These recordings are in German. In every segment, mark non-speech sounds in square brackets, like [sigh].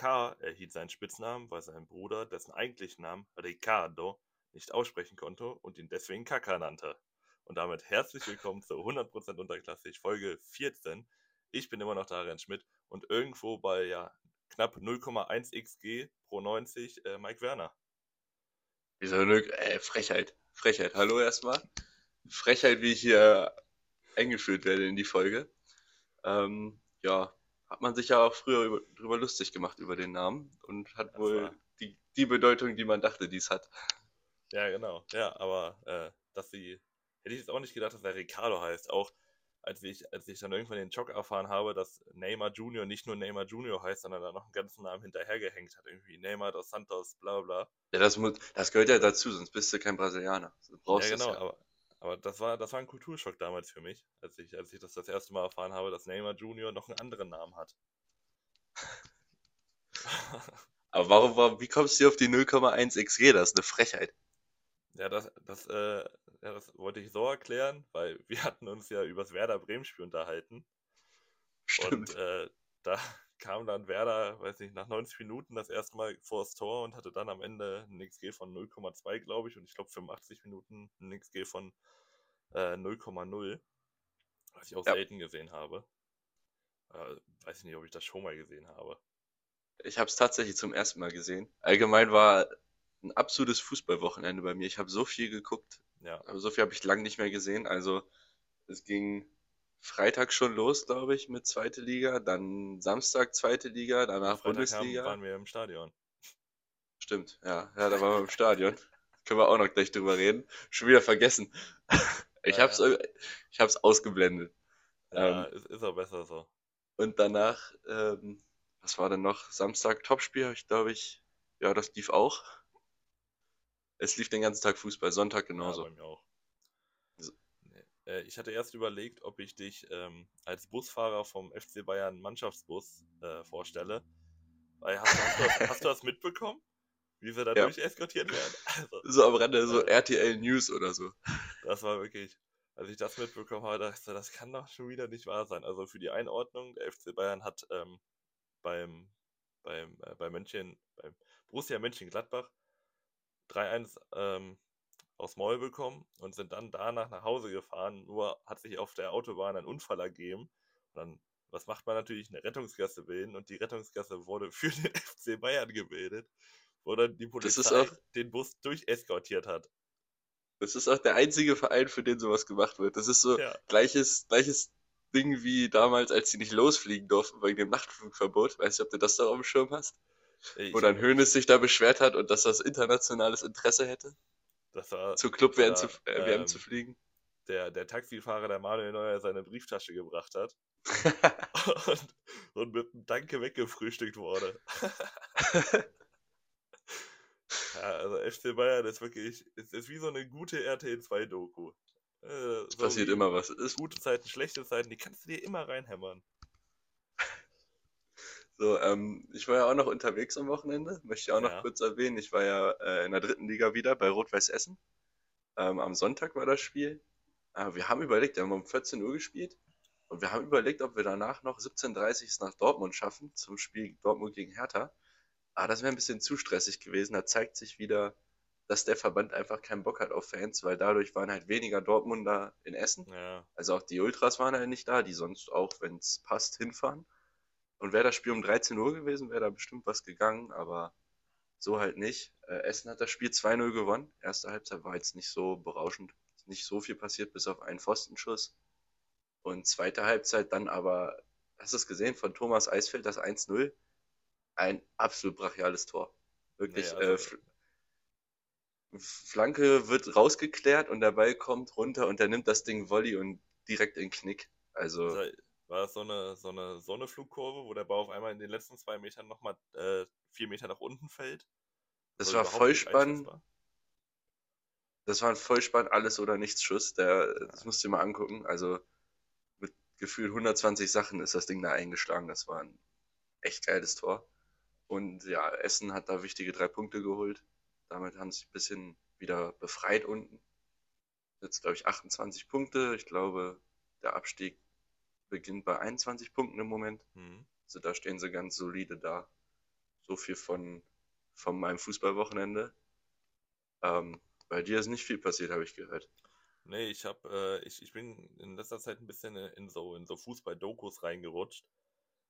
Kaká erhielt seinen Spitznamen, weil sein Bruder dessen eigentlichen Namen Ricardo nicht aussprechen konnte und ihn deswegen Kaká nannte. Und damit herzlich willkommen zur 100% Unterklassig Folge 14. Ich bin immer noch Darian Schmidt und irgendwo bei ja, knapp 0,1 XG pro 90 äh, Mike Werner. Wieso äh, Frechheit. Frechheit. Hallo erstmal. Frechheit, wie ich hier eingeführt werde in die Folge. Ähm, ja, hat man sich ja auch früher über, drüber lustig gemacht über den Namen und hat das wohl die, die Bedeutung, die man dachte, die es hat. Ja, genau. Ja, aber äh, dass sie, hätte ich jetzt auch nicht gedacht, dass er Ricardo heißt. Auch als ich, als ich dann irgendwann den Jock erfahren habe, dass Neymar Junior nicht nur Neymar Junior heißt, sondern da noch einen ganzen Namen hinterhergehängt hat. Irgendwie Neymar dos Santos, bla bla. Ja, das, muss, das gehört ja dazu, sonst bist du kein Brasilianer. Du brauchst ja, genau, ja. aber aber das war, das war ein Kulturschock damals für mich, als ich, als ich das das erste Mal erfahren habe, dass Neymar Junior noch einen anderen Namen hat. [laughs] Aber warum, warum, wie kommst du auf die 0,1 XG? Das ist eine Frechheit. Ja, das, das, äh, ja, das wollte ich so erklären, weil wir hatten uns ja übers Werder Bremen-Spiel unterhalten. Stimmt. Und äh, da kam dann Werder, weiß nicht, nach 90 Minuten das erste Mal vor das Tor und hatte dann am Ende ein XG von 0,2, glaube ich, und ich glaube 85 Minuten ein XG von äh, 0,0, was ich auch ja. selten gesehen habe. Äh, weiß ich nicht, ob ich das schon mal gesehen habe. Ich habe es tatsächlich zum ersten Mal gesehen. Allgemein war ein absolutes Fußballwochenende bei mir. Ich habe so viel geguckt. Ja. Aber so viel habe ich lange nicht mehr gesehen. Also es ging Freitag schon los, glaube ich, mit zweite Liga, dann Samstag zweite Liga, danach Freitag Bundesliga. waren wir im Stadion. Stimmt, ja, ja, da waren wir im Stadion. [laughs] Können wir auch noch gleich drüber reden. Schon wieder vergessen. [laughs] ich ja, hab's, ja. ich hab's ausgeblendet. Ja, ähm, ist auch besser so. Und danach, ähm, was war denn noch? Samstag Topspiel, ich glaube ich, ja, das lief auch. Es lief den ganzen Tag Fußball, Sonntag genauso. Ja, bei mir auch. Äh, ich hatte erst überlegt, ob ich dich ähm, als Busfahrer vom FC Bayern Mannschaftsbus äh, vorstelle. Weil hast, hast, du das, [laughs] hast, du das, mitbekommen? Wie wir da ja. eskortiert werden? [laughs] Also, so am Rande, so äh, RTL News oder so. Das war wirklich, als ich das mitbekommen habe, dachte ich, das kann doch schon wieder nicht wahr sein. Also für die Einordnung, der FC Bayern hat ähm, beim, beim, äh, bei München, beim Borussia Mönchengladbach 3-1 ähm, aufs Maul bekommen und sind dann danach nach Hause gefahren. Nur hat sich auf der Autobahn ein Unfall ergeben. Und dann, was macht man natürlich? Eine Rettungsgasse bilden und die Rettungsgasse wurde [laughs] für den FC Bayern gebildet, wo dann die Polizei auch, den Bus durcheskortiert hat. Das ist auch der einzige Verein, für den sowas gemacht wird. Das ist so ja. gleiches, gleiches Ding wie damals, als sie nicht losfliegen durften wegen dem Nachtflugverbot. Weißt du, ob du das da auf dem Schirm hast? Ich Wo dann Hönes sich da beschwert hat und dass das internationales Interesse hätte? Das war, Zur Club-WM zu, äh, WM ähm, zu fliegen. Der, der Taxifahrer, der Manuel Neuer, seine Brieftasche gebracht hat. [laughs] und, und mit einem Danke weggefrühstückt wurde. [laughs] ja, also FC Bayern ist wirklich, ist, ist wie so eine gute RTL 2-Doku. Äh, so passiert immer was. Ist gute Zeiten, schlechte Zeiten, die kannst du dir immer reinhämmern. So, ähm, ich war ja auch noch unterwegs am Wochenende, möchte ich auch noch ja. kurz erwähnen. Ich war ja äh, in der dritten Liga wieder bei Rot-Weiß Essen. Ähm, am Sonntag war das Spiel. Äh, wir haben überlegt, wir haben um 14 Uhr gespielt und wir haben überlegt, ob wir danach noch 17.30 Uhr nach Dortmund schaffen zum Spiel Dortmund gegen Hertha. Aber das wäre ein bisschen zu stressig gewesen. Da zeigt sich wieder, dass der Verband einfach keinen Bock hat auf Fans, weil dadurch waren halt weniger Dortmunder in Essen. Ja. Also auch die Ultras waren halt nicht da, die sonst auch, wenn es passt, hinfahren. Und wäre das Spiel um 13 Uhr gewesen, wäre da bestimmt was gegangen, aber so halt nicht. Äh, Essen hat das Spiel 2-0 gewonnen. Erste Halbzeit war jetzt nicht so berauschend. Nicht so viel passiert, bis auf einen Pfostenschuss. Und zweite Halbzeit dann aber, hast du es gesehen, von Thomas Eisfeld, das 1-0. Ein absolut brachiales Tor. Wirklich, nee, also, äh, Flanke wird rausgeklärt und der Ball kommt runter und er nimmt das Ding Volley und direkt in Knick. Also, also war das so eine, so eine Sonneflugkurve, wo der Bau auf einmal in den letzten zwei Metern nochmal äh, vier Meter nach unten fällt. Das war voll spannend. Das war ein voll spannend alles oder nichts Schuss. Der, das musst du dir mal angucken. Also mit gefühlt 120 Sachen ist das Ding da eingeschlagen. Das war ein echt geiles Tor. Und ja, Essen hat da wichtige drei Punkte geholt. Damit haben sie sich ein bisschen wieder befreit unten. Jetzt glaube ich 28 Punkte. Ich glaube, der Abstieg beginnt bei 21 Punkten im Moment. Mhm. Also da stehen sie ganz solide da. so viel von, von meinem Fußballwochenende. Ähm, bei dir ist nicht viel passiert, habe ich gehört. Nee, ich habe, äh, ich, ich bin in letzter Zeit ein bisschen in so, in so Fußball-Dokus reingerutscht.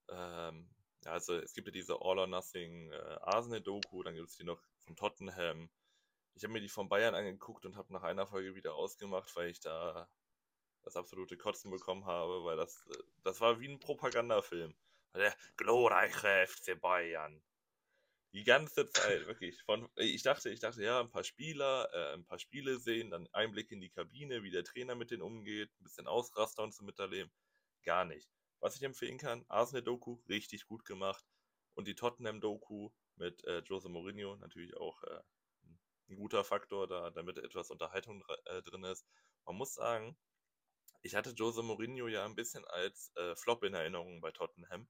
Ähm, also es gibt ja diese All or Nothing äh, Arsenal-Doku, dann gibt es die noch von Tottenham. Ich habe mir die von Bayern angeguckt und habe nach einer Folge wieder ausgemacht, weil ich da das absolute Kotzen bekommen habe, weil das, äh, das war wie ein Propagandafilm. Der glorreiche FC Bayern. Die ganze Zeit, wirklich. Von, ich dachte, ich dachte, ja, ein paar Spieler, äh, ein paar Spiele sehen, dann Einblick in die Kabine, wie der Trainer mit denen umgeht, ein bisschen Ausraster und so miterleben. Gar nicht. Was ich empfehlen kann, Arsenal-Doku, richtig gut gemacht. Und die Tottenham-Doku mit äh, Jose Mourinho, natürlich auch äh, ein guter Faktor, da, damit etwas Unterhaltung äh, drin ist. Man muss sagen, ich hatte Jose Mourinho ja ein bisschen als äh, Flop in Erinnerung bei Tottenham,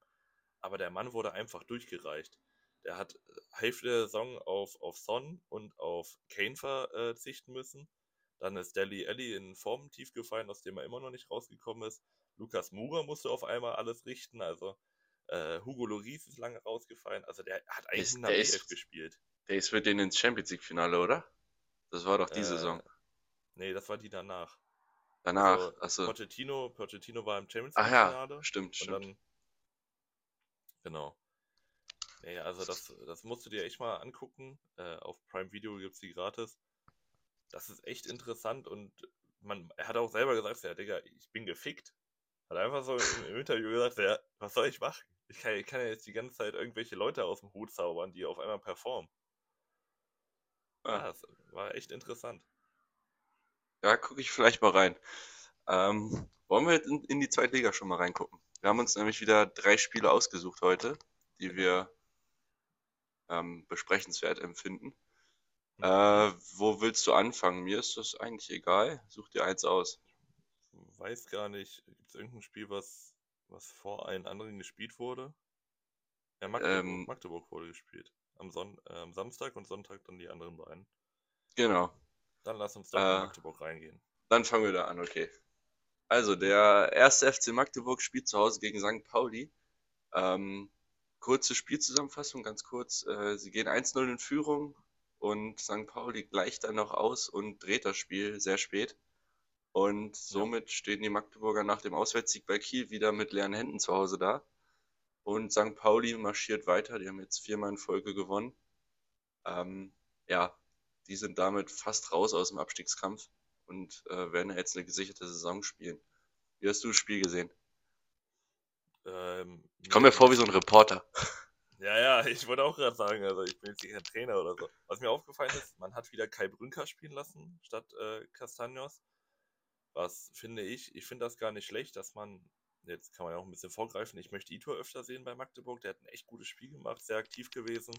aber der Mann wurde einfach durchgereicht. Der hat äh, Hälfte der Saison auf, auf Son und auf Kane verzichten müssen. Dann ist Deli Alli in Form tief gefallen, aus dem er immer noch nicht rausgekommen ist. Lukas Mura musste auf einmal alles richten, also äh, Hugo Loris ist lange rausgefallen, also der hat eigentlich ist, der ist, gespielt. Der ist für den ins Champions League Finale, oder? Das war doch die äh, Saison. Nee, das war die danach. Danach, also, achso. Pochettino, Pochettino war im Champions League Finale. Ja, stimmt, stimmt. Dann, genau. Nee, also das, das musst du dir echt mal angucken. Äh, auf Prime Video gibt es die gratis. Das ist echt interessant und man, er hat auch selber gesagt, ja, Digga, ich bin gefickt. Hat einfach so im, im Interview gesagt, ja, was soll ich machen? Ich kann, ich kann ja jetzt die ganze Zeit irgendwelche Leute aus dem Hut zaubern, die auf einmal performen. Ah. Ja, das war echt interessant. Ja, gucke ich vielleicht mal rein. Ähm, wollen wir in, in die zweite Liga schon mal reingucken? Wir haben uns nämlich wieder drei Spiele ausgesucht heute, die wir ähm, besprechenswert empfinden. Mhm. Äh, wo willst du anfangen? Mir ist das eigentlich egal. Such dir eins aus weiß gar nicht, gibt es irgendein Spiel, was, was vor allen anderen gespielt wurde? Ja, Magdeburg, ähm, Magdeburg wurde gespielt. Am, Son äh, am Samstag und Sonntag dann die anderen beiden. Genau. Dann lass uns doch äh, in Magdeburg reingehen. Dann fangen wir da an, okay. Also, der erste FC Magdeburg spielt zu Hause gegen St. Pauli. Ähm, kurze Spielzusammenfassung, ganz kurz. Äh, sie gehen 1-0 in Führung und St. Pauli gleicht dann noch aus und dreht das Spiel sehr spät. Und somit ja. stehen die Magdeburger nach dem Auswärtssieg bei Kiel wieder mit leeren Händen zu Hause da. Und St. Pauli marschiert weiter. Die haben jetzt viermal in Folge gewonnen. Ähm, ja, die sind damit fast raus aus dem Abstiegskampf und äh, werden jetzt eine gesicherte Saison spielen. Wie hast du das Spiel gesehen? Ähm, ich komme mir vor wie so ein Reporter. [laughs] Ja, ja, ich wollte auch gerade sagen, also ich bin jetzt kein Trainer oder so. Was mir aufgefallen ist, man hat wieder Kai Brünker spielen lassen statt äh, Castagnos. Was finde ich, ich finde das gar nicht schlecht, dass man, jetzt kann man ja auch ein bisschen vorgreifen, ich möchte Itor öfter sehen bei Magdeburg, der hat ein echt gutes Spiel gemacht, sehr aktiv gewesen.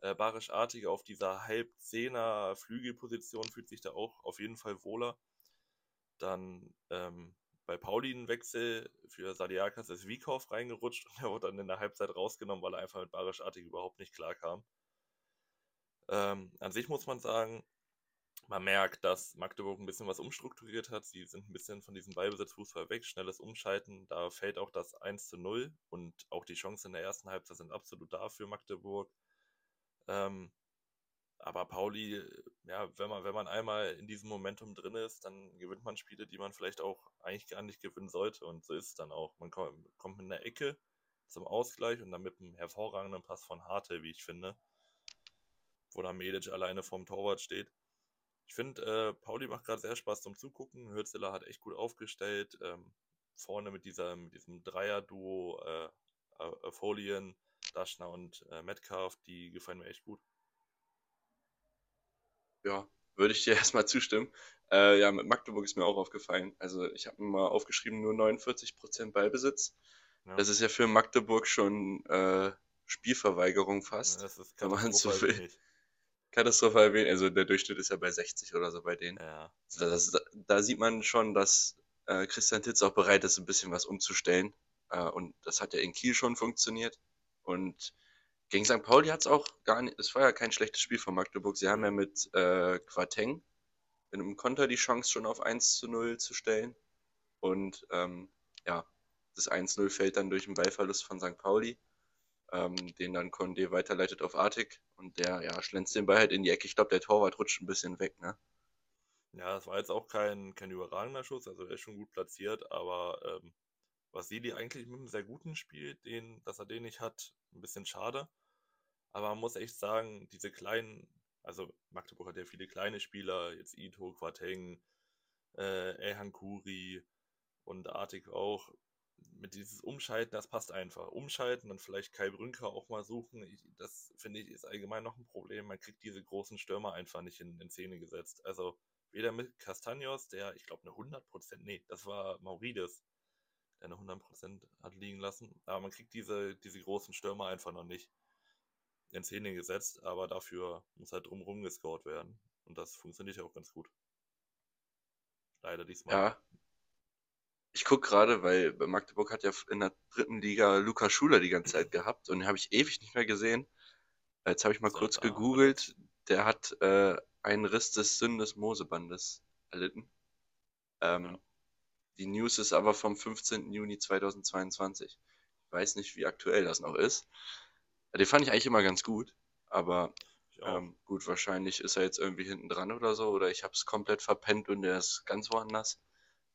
Äh, Barisch-Artig auf dieser halb-Zehner Flügelposition fühlt sich da auch auf jeden Fall wohler. Dann ähm, bei Pauli ein Wechsel für Sadiakas ist Wiekow reingerutscht und [laughs] er wurde dann in der Halbzeit rausgenommen, weil er einfach mit Barisch-Artig überhaupt nicht klarkam. Ähm, an sich muss man sagen, man merkt, dass Magdeburg ein bisschen was umstrukturiert hat. Sie sind ein bisschen von diesem Ballbesitzfußball weg, schnelles Umschalten. Da fällt auch das 1 zu 0 und auch die Chancen in der ersten Halbzeit sind absolut da für Magdeburg. Ähm, aber Pauli, ja, wenn man, wenn man einmal in diesem Momentum drin ist, dann gewinnt man Spiele, die man vielleicht auch eigentlich gar nicht gewinnen sollte. Und so ist es dann auch. Man kommt, kommt mit einer Ecke zum Ausgleich und dann mit einem hervorragenden Pass von Harte, wie ich finde. Wo dann Medic alleine vorm Torwart steht. Ich finde, äh, Pauli macht gerade sehr Spaß zum Zugucken. Hürzeler hat echt gut aufgestellt. Ähm, vorne mit, dieser, mit diesem Dreier-Duo äh, äh, Folien, Daschner und äh, Metcalf, die gefallen mir echt gut. Ja, würde ich dir [laughs] erstmal zustimmen. Äh, ja, mit Magdeburg ist mir auch aufgefallen. Also ich habe mir mal aufgeschrieben, nur 49% Ballbesitz. Ja. Das ist ja für Magdeburg schon äh, Spielverweigerung fast. Ja, das ist wenn man so will. Katastrophal wenig. Also der Durchschnitt ist ja bei 60 oder so bei denen. Ja. Also das, da, da sieht man schon, dass äh, Christian Titz auch bereit ist, ein bisschen was umzustellen. Äh, und das hat ja in Kiel schon funktioniert. Und gegen St. Pauli hat es auch gar nicht, es war ja kein schlechtes Spiel von Magdeburg. Sie haben ja mit äh, Quateng in einem Konter die Chance schon auf 1 zu 0 zu stellen. Und ähm, ja, das 1-0 fällt dann durch einen Ballverlust von St. Pauli. ähm, den dann Condé weiterleitet auf Artig und der, ja, schlänzt den Ball halt in die Ecke. Ich glaube, der Torwart rutscht ein bisschen weg, ne? Ja, das war jetzt auch kein, kein überragender Schuss, also er ist schon gut platziert, aber ähm, Vasili eigentlich mit einem sehr guten Spiel, den, dass er den nicht hat, ein bisschen schade. Aber man muss echt sagen, diese kleinen, also Magdeburg hat ja viele kleine Spieler, jetzt Ito, Quateng, äh, Elhan Kuri und Artig auch. Mit dieses Umschalten, das passt einfach. Umschalten und vielleicht Kai Brünker auch mal suchen, ich, das finde ich ist allgemein noch ein Problem. Man kriegt diese großen Stürmer einfach nicht in, in Szene gesetzt. Also weder mit Castagnos, der, ich glaube, eine 100%, nee, das war Maurides, der eine 100% hat liegen lassen. Aber man kriegt diese, diese großen Stürmer einfach noch nicht in Szene gesetzt, aber dafür muss halt drumherum gescored werden. Und das funktioniert ja auch ganz gut. Leider diesmal. Ja. Ich gucke gerade, weil Magdeburg hat ja in der dritten Liga Lukas Schuler die ganze Zeit gehabt und den habe ich ewig nicht mehr gesehen. Jetzt habe ich mal so, kurz gegoogelt. Der hat äh, einen Riss des Syndesmosebandes erlitten. Ähm, ja. Die News ist aber vom 15. Juni 2022. Ich weiß nicht, wie aktuell das noch ist. Den fand ich eigentlich immer ganz gut, aber ähm, gut, wahrscheinlich ist er jetzt irgendwie hinten dran oder so, oder ich habe es komplett verpennt und der ist ganz woanders.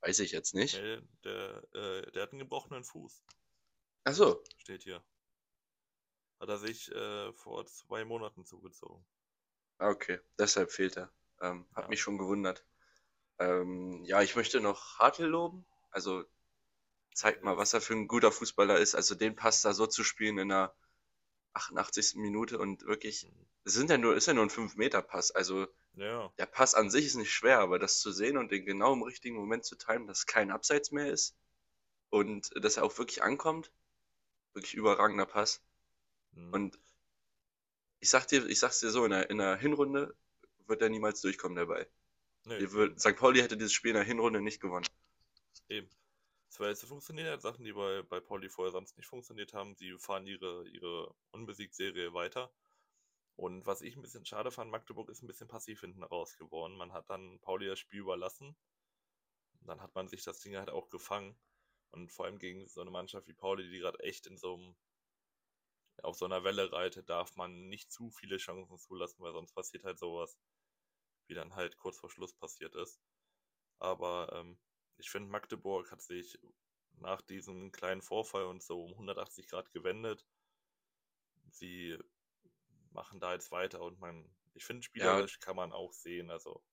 Weiß ich jetzt nicht. Der, der, äh, der hat einen gebrochenen Fuß. Ach so. Steht hier. Hat er sich äh, vor zwei Monaten zugezogen. Ah, okay, deshalb fehlt er. Ähm, hat ja. mich schon gewundert. Ähm, ja, ich möchte noch Hartl loben. Also zeigt mal, was er für ein guter Fußballer ist. Also den Pass da so zu spielen in der 88. Minute und wirklich, es sind ja nur, ist ja nur ein 5-Meter-Pass. Also ja. der Pass an sich ist nicht schwer, aber das zu sehen und den genau im richtigen Moment zu timen, dass kein Abseits mehr ist und dass er auch wirklich ankommt, wirklich überragender Pass. Mhm. Und ich sag dir, ich sag's dir so, in der, in der Hinrunde wird er niemals durchkommen dabei. Nee. St. Pauli hätte dieses Spiel in der Hinrunde nicht gewonnen. Eben. Zwar jetzt funktionieren ja Sachen, die bei, bei Pauli vorher sonst nicht funktioniert haben. Sie fahren ihre, ihre Unbesiegt-Serie weiter. Und was ich ein bisschen schade fand, Magdeburg ist ein bisschen passiv hinten raus geworden. Man hat dann Pauli das Spiel überlassen. Dann hat man sich das Ding halt auch gefangen. Und vor allem gegen so eine Mannschaft wie Pauli, die gerade echt in so einem auf so einer Welle reitet, darf man nicht zu viele Chancen zulassen, weil sonst passiert halt sowas, wie dann halt kurz vor Schluss passiert ist. Aber ähm, ich finde, Magdeburg hat sich nach diesem kleinen Vorfall und so um 180 Grad gewendet. Sie machen da jetzt weiter und man, ich finde, spielerisch ja. kann man auch sehen, also.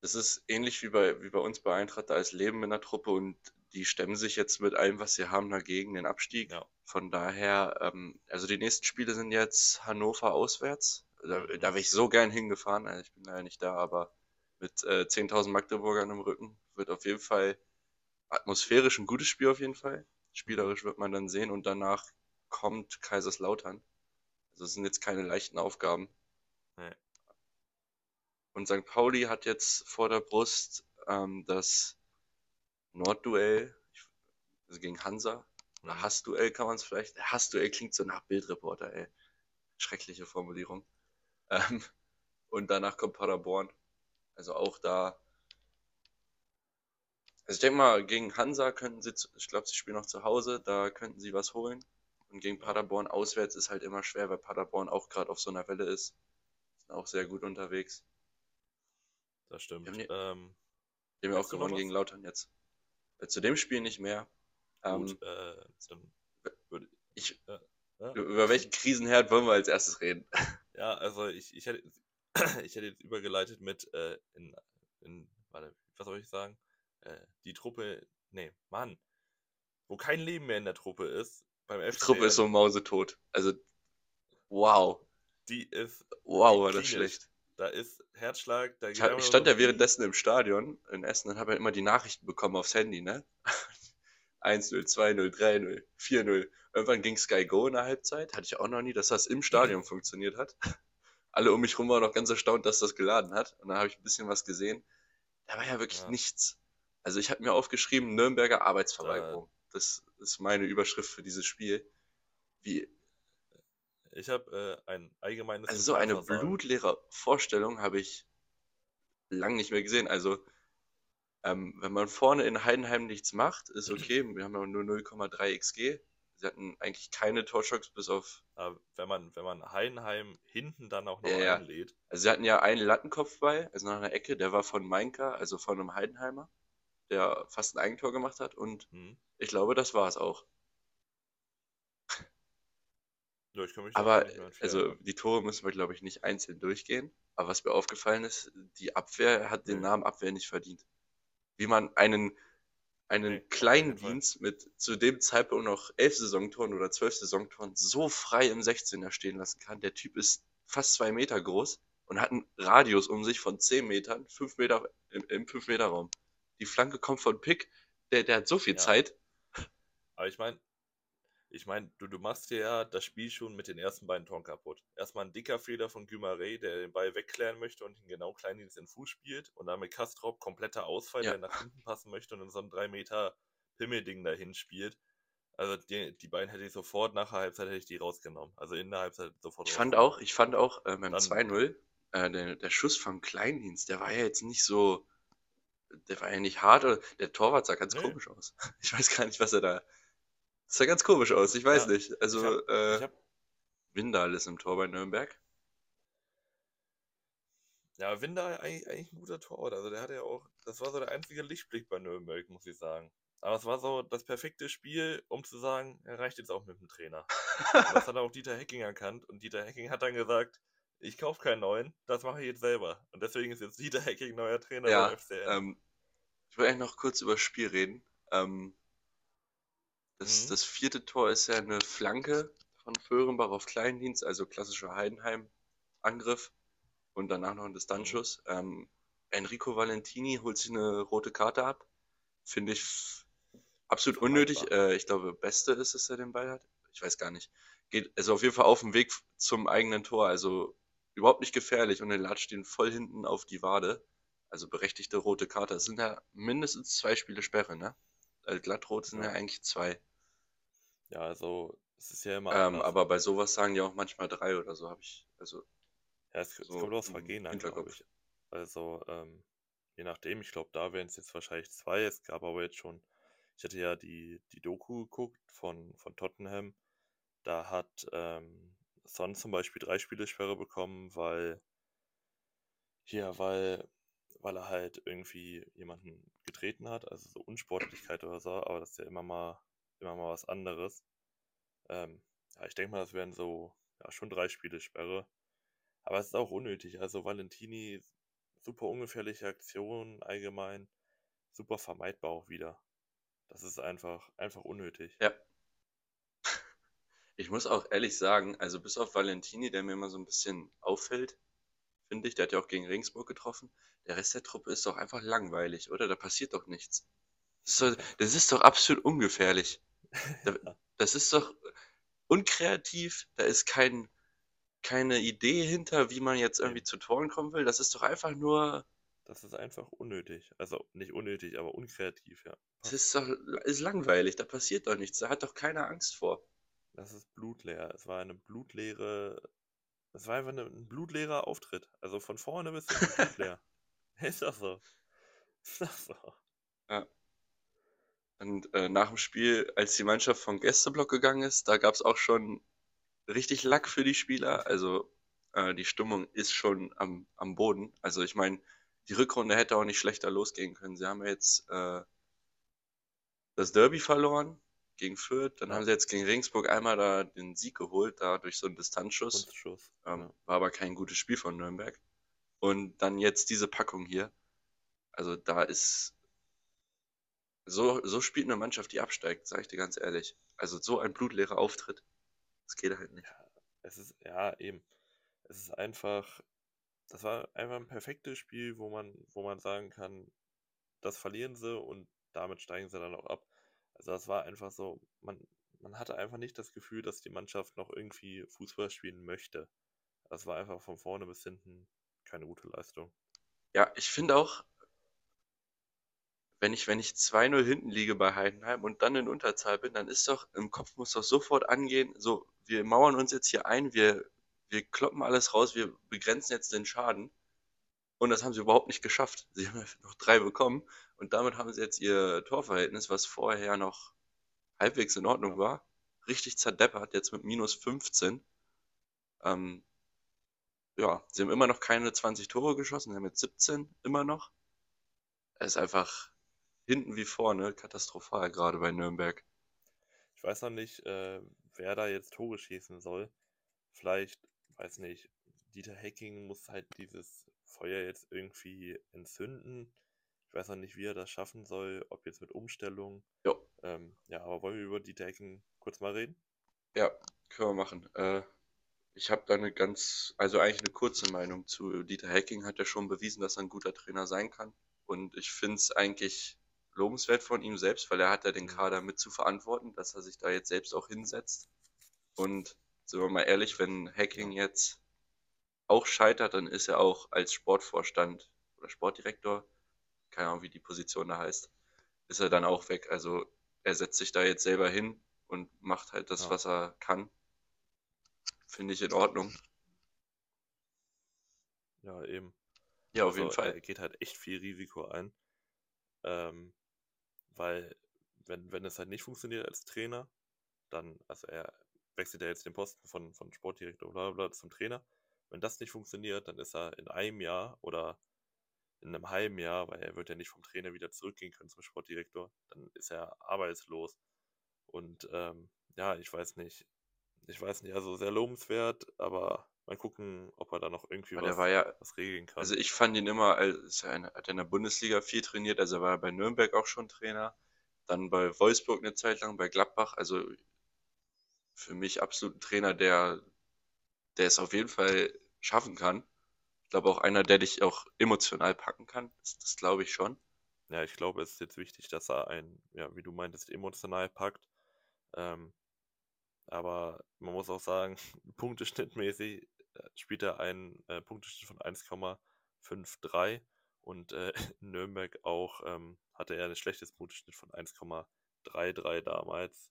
Das ist ähnlich wie bei, wie bei uns bei Eintracht, da ist Leben in der Truppe und die stemmen sich jetzt mit allem, was sie haben, dagegen den Abstieg. Ja. Von daher, ähm, also die nächsten Spiele sind jetzt Hannover auswärts. Da, da wäre ich so gern hingefahren. Also ich bin leider nicht da, aber mit äh, 10.000 Magdeburgern im Rücken wird auf jeden Fall atmosphärisch ein gutes Spiel auf jeden Fall. Spielerisch wird man dann sehen und danach kommt Kaiserslautern. Also es sind jetzt keine leichten Aufgaben. Nee. Und St. Pauli hat jetzt vor der Brust ähm, das Nordduell, also gegen Hansa. Oder mhm. Hassduell kann man es vielleicht. Hassduell klingt so nach Bildreporter, ey. Schreckliche Formulierung. Ähm, und danach kommt Paderborn. Also auch da. Also ich denke mal, gegen Hansa könnten sie, ich glaube, sie spielen noch zu Hause, da könnten sie was holen. Und gegen Paderborn auswärts ist halt immer schwer, weil Paderborn auch gerade auf so einer Welle ist. Sind auch sehr gut unterwegs. Das stimmt. Die haben, ähm, ja auch gewonnen gegen Lautern jetzt. Äh, zu dem Spiel nicht mehr. Gut, ähm, äh, ich. Ja, ja. Über welchen Krisenherd wollen wir als erstes reden? Ja, also ich, ich, hätte, [clears throat] ich hätte jetzt übergeleitet mit äh, in, in, warte, was soll ich sagen? Äh, die Truppe, nee, Mann, wo kein Leben mehr in der Truppe ist, beim FC. Die Truppe ist so mausetot. Also, wow. Die ist. Wow, war das schlecht. Da ist Herzschlag. Da ich, hab, ich stand so ja währenddessen im Stadion in Essen und habe ja immer die Nachrichten bekommen aufs Handy, ne? 1-0, 2-0, 3-0, 4-0. Irgendwann ging Sky Go in der Halbzeit. Hatte ich auch noch nie, dass das im Stadion funktioniert hat. [laughs] Alle um mich rum waren noch ganz erstaunt, dass das geladen hat. Und dann habe ich ein bisschen was gesehen. Da war ja wirklich ja. nichts. Also ich habe mir aufgeschrieben, Nürnberger Arbeitsverweigerung. Das ist meine Überschrift für dieses Spiel. Wie, ich habe äh, ein allgemeines. Also so eine blutleere Vorstellung habe ich lang nicht mehr gesehen. Also ähm, wenn man vorne in Heidenheim nichts macht, ist [clears throat] okay. Wir haben ja nur 0,3 XG. Sie hatten eigentlich keine Torschocks bis auf. Aber wenn man, wenn man Heidenheim hinten dann auch noch ja, einlädt. Also sie hatten ja einen Lattenkopfball, also nach einer Ecke, der war von Mainka, also von einem Heidenheimer, der fast ein Eigentor gemacht hat und mhm. ich glaube, das war es auch. Ja, aber also die Tore müssen wir, glaube ich, nicht einzeln durchgehen. Aber was mir aufgefallen ist, die Abwehr hat den Namen Abwehr nicht verdient. Wie man einen einen nee, kleinen Dienst mit zu dem Zeitpunkt noch elf Saisontoren oder zwölf Saisontoren so frei im 16er stehen lassen kann. Der Typ ist fast zwei Meter groß und hat einen Radius um sich von zehn Metern, fünf Meter im, im fünf Meter Raum. Die Flanke kommt von Pick, der, der hat so viel ja. Zeit. Aber ich meine, ich meine, du, du machst dir ja das Spiel schon mit den ersten beiden Toren kaputt. Erstmal ein dicker Fehler von Gümaré, der den Ball wegklären möchte und ihn genau Kleindienst in den Fuß spielt. Und dann mit Kastrop kompletter Ausfall, ja. der nach hinten passen möchte und in so ein 3 Meter Pimmelding dahin spielt. Also die, die beiden hätte ich sofort nach der Halbzeit hätte ich die rausgenommen. Also in der Halbzeit sofort Ich fand auch, ich fand auch äh, beim 2-0, äh, der, der Schuss von Kleindienst, der war ja jetzt nicht so, der war ja nicht hart, oder der Torwart sah ganz nee. komisch aus. [laughs] Ich weiß gar nicht, was er da das sah ganz komisch aus, ich weiß ja, nicht. Also, ich hab, äh, ich hab... Windal ist im Tor bei Nürnberg. Ja, Windal eigentlich, eigentlich ein guter Tor. Also der hatte ja auch, das war so der einzige Lichtblick bei Nürnberg, muss ich sagen. Aber es war so das perfekte Spiel, um zu sagen, er reicht jetzt auch mit dem Trainer. [laughs] das hat auch Dieter Hecking erkannt und Dieter Hecking hat dann gesagt, ich kaufe keinen neuen, das mache ich jetzt selber. Und deswegen ist jetzt Dieter Hecking neuer Trainer ja, beim FCN. Ähm, ich will eigentlich noch kurz über das Spiel reden. Ähm, das, mhm. das vierte Tor ist ja eine Flanke von Föhrenbach auf Kleindienst, also klassischer Heidenheim-Angriff und danach noch ein Distanzschuss. Mhm. Ähm, Enrico Valentini holt sich eine rote Karte ab. Finde ich absolut unnötig. Äh, ich glaube, Beste ist, dass er den Ball hat. Ich weiß gar nicht. Geht also auf jeden Fall auf dem Weg zum eigenen Tor. Also überhaupt nicht gefährlich und den latscht ihn voll hinten auf die Wade. Also berechtigte rote Karte. Das sind ja mindestens zwei Spiele Sperre, ne? Also glattrot sind ja. ja eigentlich zwei. Ja, also es ist ja immer. Ähm, aber bei sowas sagen die auch manchmal drei oder so, habe ich. Also, ja, es, so kommt aufs Vergehen an, glaube ich. Also, ähm, je nachdem, ich glaube, da wären es jetzt wahrscheinlich zwei. Es gab aber jetzt schon, ich hatte ja die, die Doku geguckt von, von Tottenham. Da hat ähm, Son zum Beispiel drei Spielesperre bekommen, weil hier, weil weil er halt irgendwie jemanden getreten hat, also so Unsportlichkeit oder so, aber das ist ja immer mal, immer mal was anderes. Ähm, ja, ich denke mal, das wären so, ja, schon drei Spiele Sperre. Aber es ist auch unnötig. Also Valentini, super ungefährliche Aktion allgemein, super vermeidbar auch wieder. Das ist einfach, einfach unnötig. Ja. [laughs] Ich muss auch ehrlich sagen, also bis auf Valentini, der mir immer so ein bisschen auffällt, finde ich. Der hat ja auch gegen Regensburg getroffen. Der Rest der Truppe ist doch einfach langweilig, oder? Da passiert doch nichts. Das ist doch, das ist doch absolut ungefährlich. Das ist doch unkreativ. Da ist kein, keine Idee hinter, wie man jetzt irgendwie zu Toren kommen will. Das ist doch einfach nur. Das ist einfach unnötig. Also nicht unnötig, aber unkreativ, ja. Das ist doch ist langweilig. Da passiert doch nichts. Da hat doch keiner Angst vor. Das ist blutleer. Es war eine blutleere das war einfach ne, ein blutleerer Auftritt. Also von vorne bis hinten blutleer. [laughs] ist das so? Ist das so? Ja. Und äh, nach dem Spiel, als die Mannschaft vom Gästeblock gegangen ist, da gab es auch schon richtig Lack für die Spieler. Also äh, die Stimmung ist schon am, am Boden. Also ich meine, die Rückrunde hätte auch nicht schlechter losgehen können. Sie haben jetzt äh, das Derby verloren gegen Fürth. Dann haben sie jetzt gegen Regensburg einmal da den Sieg geholt, da durch so einen Distanzschuss. Ähm, ja. War aber kein gutes Spiel von Nürnberg. Und dann jetzt diese Packung hier. Also da ist. So, so spielt eine Mannschaft, die absteigt, sage ich dir ganz ehrlich. Also so ein blutleerer Auftritt. Das geht halt nicht. Ja, es ist, ja, eben. Es ist einfach. Das war einfach ein perfektes Spiel, wo man, wo man sagen kann, das verlieren sie und damit steigen sie dann auch ab. Also das war einfach so, man, man hatte einfach nicht das Gefühl, dass die Mannschaft noch irgendwie Fußball spielen möchte. Das war einfach von vorne bis hinten keine gute Leistung. Ja, ich finde auch, wenn ich, wenn ich 2-0 hinten liege bei Heidenheim und dann in Unterzahl bin, dann ist doch, im Kopf muss doch sofort angehen, so, wir mauern uns jetzt hier ein, wir, wir kloppen alles raus, wir begrenzen jetzt den Schaden. Und das haben sie überhaupt nicht geschafft. Sie haben [laughs] noch drei bekommen und damit haben sie jetzt ihr Torverhältnis, was vorher noch halbwegs in Ordnung war, richtig zerdeppert, jetzt mit minus 15. Ähm, ja, sie haben immer noch keine 20 Tore geschossen, sie haben jetzt 17 immer noch. Es ist einfach hinten wie vorne katastrophal, gerade bei Nürnberg. Ich weiß noch nicht, äh, wer da jetzt Tore schießen soll. Vielleicht, weiß nicht, Dieter Hecking muss halt dieses Feuer jetzt irgendwie entzünden. Weiß noch nicht, wie er das schaffen soll, ob jetzt mit Umstellung. Jo. Ähm, ja, aber wollen wir über Dieter Hecking kurz mal reden? Ja, können wir machen. Äh, ich habe da eine ganz, also eigentlich eine kurze Meinung zu. Dieter Hecking hat ja schon bewiesen, dass er ein guter Trainer sein kann. Und ich finde es eigentlich lobenswert von ihm selbst, weil er hat ja den mhm. Kader mit zu verantworten, dass er sich da jetzt selbst auch hinsetzt. Und sind wir mal ehrlich, wenn Hacking jetzt auch scheitert, dann ist er auch als Sportvorstand oder Sportdirektor, keine Ahnung, wie die Position da heißt, ist er dann auch weg. Also er setzt sich da jetzt selber hin und macht halt das, ja. was er kann. Finde ich in Ordnung. Ja, eben. Ja, auf also, jeden Fall. Er geht halt echt viel Risiko ein. Ähm, weil, wenn, wenn es halt nicht funktioniert als Trainer, dann, also er wechselt ja jetzt den Posten von, von Sportdirektor bla bla zum Trainer. Wenn das nicht funktioniert, dann ist er in einem Jahr oder in einem halben Jahr, weil er wird ja nicht vom Trainer wieder zurückgehen können zum Sportdirektor, dann ist er arbeitslos. Und ähm, ja, ich weiß nicht. Ich weiß nicht, also sehr lobenswert, aber mal gucken, ob er da noch irgendwie was, ja, was, regeln kann. Also ich fand ihn immer, als er hat in der Bundesliga viel trainiert, also er war bei Nürnberg auch schon Trainer, dann bei Wolfsburg eine Zeit lang, bei Gladbach, also für mich absolut ein Trainer, der, der es auf jeden Fall schaffen kann. Ich glaube auch einer, der dich auch emotional packen kann. Das, das glaube ich schon. Ja, ich glaube, es ist jetzt wichtig, dass er einen, ja, wie du meintest, emotional packt. Ähm, aber man muss auch sagen, [laughs] punkteschnittmäßig äh, spielt er einen äh, Punkteschnitt von 1,53 und äh, [laughs] in Nürnberg auch ähm, hatte er ein schlechtes Punkteschnitt von 1,33 damals.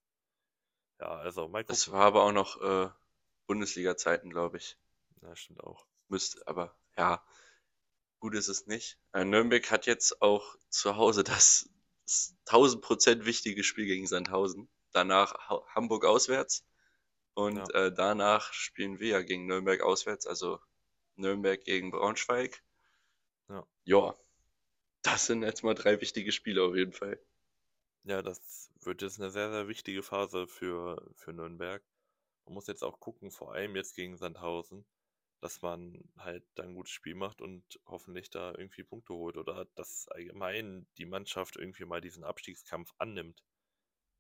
Ja, also gucken. Das war aber auch noch äh, Bundesliga-Zeiten, glaube ich. Ja, stimmt auch. Müsste, aber ja, gut ist es nicht. Äh, Nürnberg hat jetzt auch zu Hause das, das 1000% wichtige Spiel gegen Sandhausen. Danach ha Hamburg auswärts. Und ja. äh, danach spielen wir ja gegen Nürnberg auswärts, also Nürnberg gegen Braunschweig. Ja. Ja, das sind jetzt mal drei wichtige Spiele auf jeden Fall. Ja, das wird jetzt eine sehr, sehr wichtige Phase für, für Nürnberg. Man muss jetzt auch gucken, vor allem jetzt gegen Sandhausen, dass man halt dann ein gutes Spiel macht und hoffentlich da irgendwie Punkte holt oder dass allgemein die Mannschaft irgendwie mal diesen Abstiegskampf annimmt.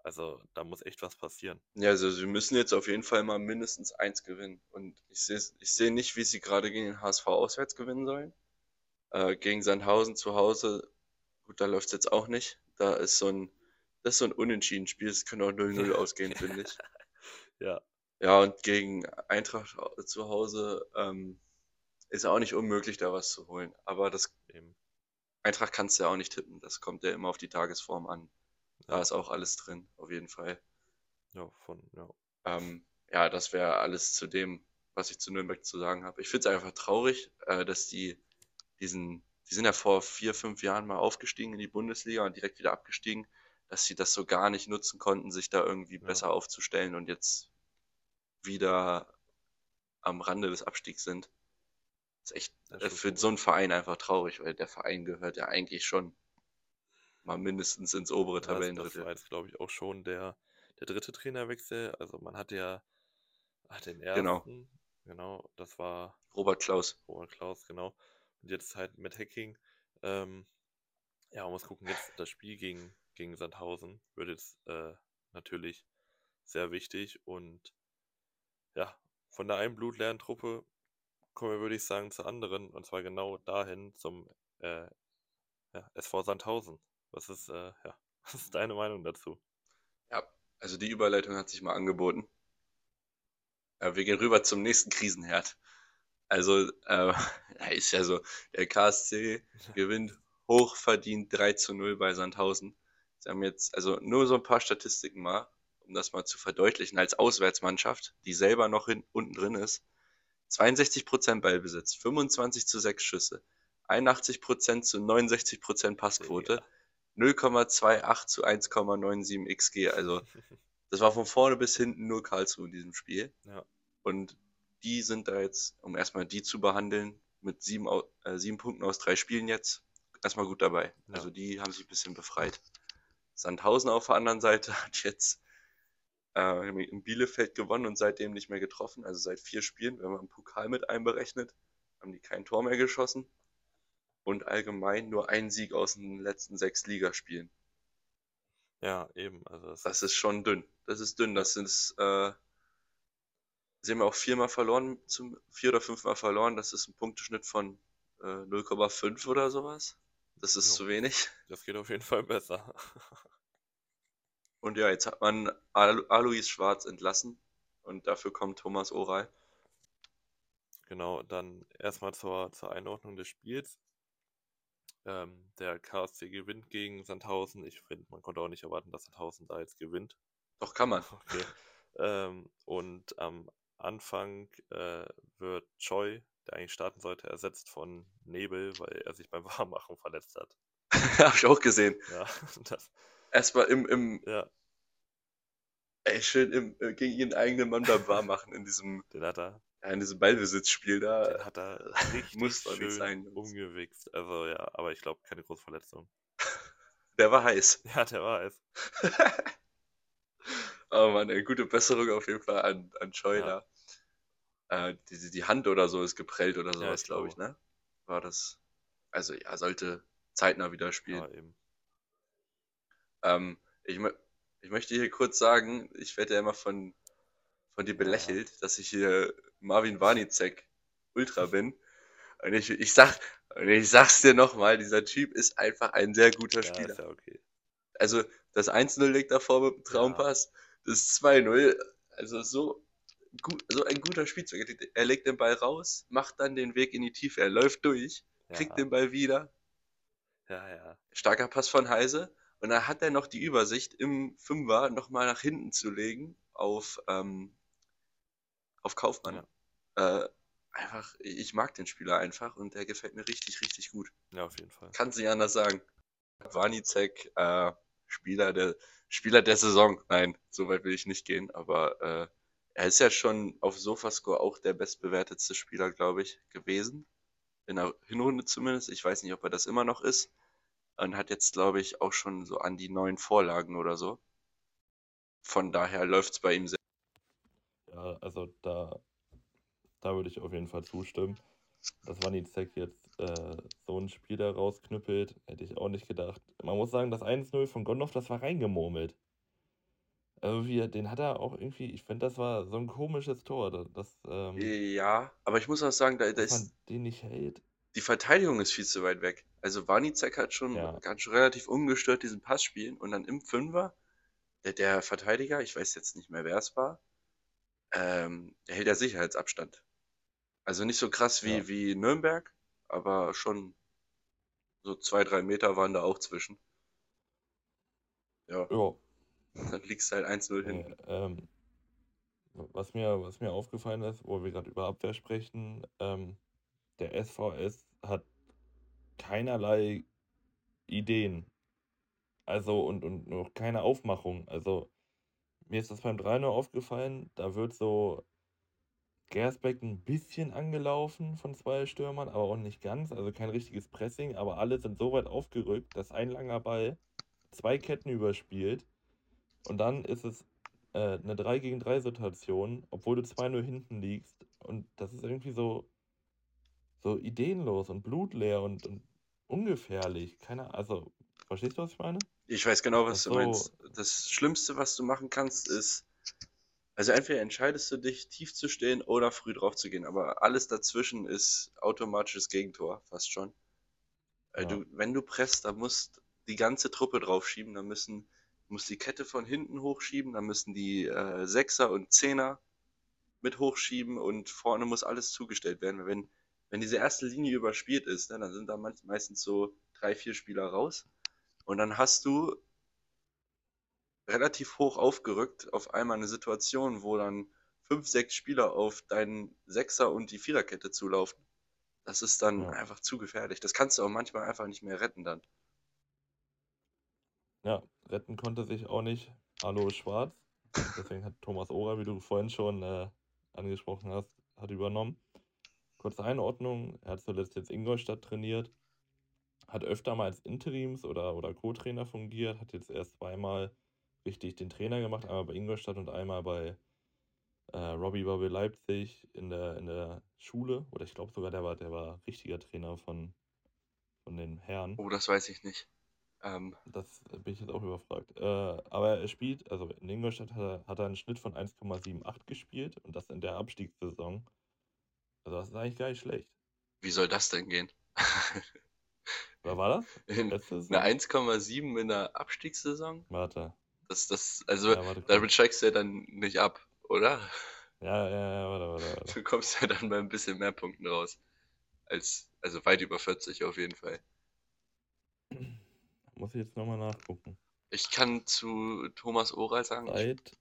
Also da muss echt was passieren. Ja, also sie müssen jetzt auf jeden Fall mal mindestens eins gewinnen. Und ich sehe ich seh nicht, wie sie gerade gegen den HSV auswärts gewinnen sollen. Äh, gegen Sandhausen zu Hause, gut, da läuft es jetzt auch nicht. Da ist so ein das ist so ein unentschieden Spiel. Es könnte auch 0-0 ausgehen, [laughs] finde ich. Ja. Ja, und gegen Eintracht zu Hause ähm, ist auch nicht unmöglich, da was zu holen. Aber das Eben. Eintracht kannst du ja auch nicht tippen. Das kommt ja immer auf die Tagesform an. Da ja. ist auch alles drin, auf jeden Fall. Ja, von, ja. Ähm, ja, das wäre alles zu dem, was ich zu Nürnberg zu sagen habe. Ich finde es einfach traurig, äh, dass die diesen, die sind ja vor vier, fünf Jahren mal aufgestiegen in die Bundesliga und direkt wieder abgestiegen dass sie das so gar nicht nutzen konnten, sich da irgendwie ja. besser aufzustellen und jetzt wieder am Rande des Abstiegs sind. Das ist echt das ist für so einen Verein einfach traurig, weil der Verein gehört ja eigentlich schon mal mindestens ins obere ja, Tabellendrittel. Das war jetzt, glaube ich, auch schon der, der dritte Trainerwechsel. Also man hatte ja ach, den genau. ersten. Genau. Genau, das war Robert Klaus. Robert Klaus, genau. Und jetzt halt mit Hacking. Ähm, ja, man muss gucken, jetzt das Spiel gegen gegen Sandhausen wird jetzt äh, natürlich sehr wichtig und ja, von der einen blutleeren Truppe kommen wir, würde ich sagen, zur anderen und zwar genau dahin zum äh, ja, SV Sandhausen. Was ist, äh, ja, [laughs] was ist deine Meinung dazu? Ja, also die Überleitung hat sich mal angeboten. Ja, wir gehen rüber zum nächsten Krisenherd. Also, äh, [laughs] ist ja so, der KSC [laughs] gewinnt hochverdient 3 zu 0 bei Sandhausen. Sie haben jetzt, also nur so ein paar Statistiken mal, um das mal zu verdeutlichen, als Auswärtsmannschaft, die selber noch hin, unten drin ist. 62% Ballbesitz, 25 zu 6 Schüsse, 81% zu 69% Passquote, 0,28 zu 1,97 XG. Also [laughs] das war von vorne bis hinten nur Karlsruhe in diesem Spiel. Ja. Und die sind da jetzt, um erstmal die zu behandeln, mit sieben, äh, sieben Punkten aus drei Spielen jetzt, erstmal gut dabei. Ja. Also die haben sich ein bisschen befreit. Sandhausen auf der anderen Seite [laughs] hat jetzt äh, in Bielefeld gewonnen und seitdem nicht mehr getroffen. Also seit vier Spielen, wenn man den Pokal mit einberechnet, haben die kein Tor mehr geschossen. Und allgemein nur einen Sieg aus den letzten sechs Ligaspielen. Ja, eben. Also das, das ist schon dünn. Das ist dünn. Das ist, äh, sie haben auch viermal verloren, zum, vier oder fünfmal verloren. Das ist ein Punkteschnitt von äh, 0,5 oder sowas. Das ist jo, zu wenig. Das geht auf jeden Fall besser. [laughs] Und ja, jetzt hat man Al Alois Schwarz entlassen und dafür kommt Thomas Oral. Genau, dann erstmal zur, zur Einordnung des Spiels. Ähm, der KSC gewinnt gegen Sandhausen. Ich finde, man konnte auch nicht erwarten, dass Sandhausen da jetzt gewinnt. Doch, kann man. [laughs] Okay. Ähm, und am Anfang äh, wird Choi, der eigentlich starten sollte, ersetzt von Nebel, weil er sich beim [laughs] Warmmachen verletzt hat. [laughs] Habe ich auch gesehen. Ja, das. Erstmal im, im ja. Ey, schön im, äh, gegen ihren eigenen Mann beim Warmmachen in diesem. [laughs] Den hat er. Ja, in diesem Ballbesitzspiel da. Den hat er richtig muss schön nicht sein, umgewichst. Also ja, aber ich glaube keine große Verletzung. [laughs] Der war heiß. [laughs] Ja, der war heiß. oh Mann, eine gute Besserung auf jeden Fall an, an Choi ja. Äh, die, die Hand oder so ist geprellt oder sowas, ja, glaube ich, ne? War das. Also ja, sollte zeitnah wieder spielen. Ja, eben. Ähm, ich, ich möchte hier kurz sagen, ich werde ja immer von, von dir belächelt, ja. dass ich hier Marvin Warnicek Ultra bin. Und ich, ich, sag, und ich sag's dir nochmal, dieser Typ ist einfach ein sehr guter ja, Spieler. Ja okay. Also das 1-0 liegt davor mit dem Traumpass, das 2-0, also so, gut, so ein guter Spielzug. Er legt den Ball raus, macht dann den Weg in die Tiefe, er läuft durch, kriegt den Ball wieder. Ja, ja. Starker Pass von Heise. Und dann hat er noch die Übersicht, im Fünfer nochmal nach hinten zu legen auf, ähm, auf Kaufmann. Ja. Äh, einfach, ich mag den Spieler einfach und der gefällt mir richtig, richtig gut. Ja, auf jeden Fall. Kann sich anders sagen. Warnicek, äh, Spieler der, Spieler der Saison. Nein, so weit will ich nicht gehen, aber äh, er ist ja schon auf Sofascore auch der bestbewertetste Spieler, glaube ich, gewesen. In der Hinrunde zumindest. Ich weiß nicht, ob er das immer noch ist und hat jetzt, glaube ich, auch schon so an die neun Vorlagen oder so. Von daher läuft es bei ihm sehr. Ja, also da, da würde ich auf jeden Fall zustimmen. Dass Wanizek jetzt äh, so ein Spiel da rausknüppelt, hätte ich auch nicht gedacht. Man muss sagen, das 1-0 von Gondorf, das war reingemurmelt. Also wie, den hat er auch irgendwie, ich finde, das war so ein komisches Tor. Das, ähm, ja, aber ich muss auch sagen, da, da ist, man den nicht hält die Verteidigung ist viel zu weit weg. Also Warnizek hat schon, ja. kann schon relativ ungestört diesen Pass spielen und dann im Fünfer, der, der Verteidiger, ich weiß jetzt nicht mehr, wer es war, ähm, der hält ja Sicherheitsabstand. Also nicht so krass wie, ja. wie Nürnberg, aber schon so zwei, drei Meter waren da auch zwischen. Ja. ja. Dann liegst du halt 1-0 hin. Äh, ähm, was, mir, was mir aufgefallen ist, wo wir gerade über Abwehr sprechen, ähm, der SVS hat keinerlei Ideen. Also und, und noch keine Aufmachung. Also mir ist das beim 3 aufgefallen, da wird so Gersbeck ein bisschen angelaufen von zwei Stürmern, aber auch nicht ganz. Also kein richtiges Pressing, aber alle sind so weit aufgerückt, dass ein langer Ball zwei Ketten überspielt. Und dann ist es äh, eine 3 gegen 3 Situation, obwohl du 2-0 hinten liegst. Und das ist irgendwie so so ideenlos und blutleer und, und ungefährlich. Keine also, verstehst du, was ich meine? Ich weiß genau, was so. du meinst. Das Schlimmste, was du machen kannst, ist, also entweder entscheidest du dich, tief zu stehen oder früh drauf zu gehen, aber alles dazwischen ist automatisches Gegentor, fast schon. Ja. Du, wenn du presst, dann musst die ganze Truppe draufschieben, dann müssen, muss die Kette von hinten hochschieben, dann müssen die äh, Sechser und Zehner mit hochschieben und vorne muss alles zugestellt werden. Wenn wenn diese erste Linie überspielt ist, ne, dann sind da meistens so drei, vier Spieler raus. Und dann hast du relativ hoch aufgerückt auf einmal eine Situation, wo dann fünf, sechs Spieler auf deinen Sechser und die Viererkette zulaufen. Das ist dann ja. einfach zu gefährlich. Das kannst du auch manchmal einfach nicht mehr retten dann. Ja, retten konnte sich auch nicht Hallo Schwarz. [laughs] Deswegen hat Thomas Ora, wie du vorhin schon äh, angesprochen hast, hat übernommen. Kurze Einordnung, er hat zuletzt jetzt Ingolstadt trainiert, hat öfter mal als Interims- oder, oder Co-Trainer fungiert, hat jetzt erst zweimal richtig den Trainer gemacht, einmal bei Ingolstadt und einmal bei äh, Robbie Bobby Leipzig in der, in der Schule. Oder ich glaube sogar, der war, der war richtiger Trainer von, von den Herren. Oh, das weiß ich nicht. Ähm, das bin ich jetzt auch überfragt. Äh, aber er spielt, also in Ingolstadt hat er, hat er einen Schnitt von 1,78 gespielt und das in der Abstiegssaison. Also das ist eigentlich gar nicht schlecht. Wie soll das denn gehen? [laughs] Was war das? [laughs] In, eine 1,7 in der Abstiegssaison? Warte. Das, das, also ja, warte, damit steigst du ja dann nicht ab, oder? Ja, ja, ja, warte, warte, warte. Du kommst ja dann bei ein bisschen mehr Punkten raus. Als, also weit über 40 auf jeden Fall. [clears throat] Muss ich jetzt nochmal nachgucken. Ich kann zu Thomas Oral sagen. Seit?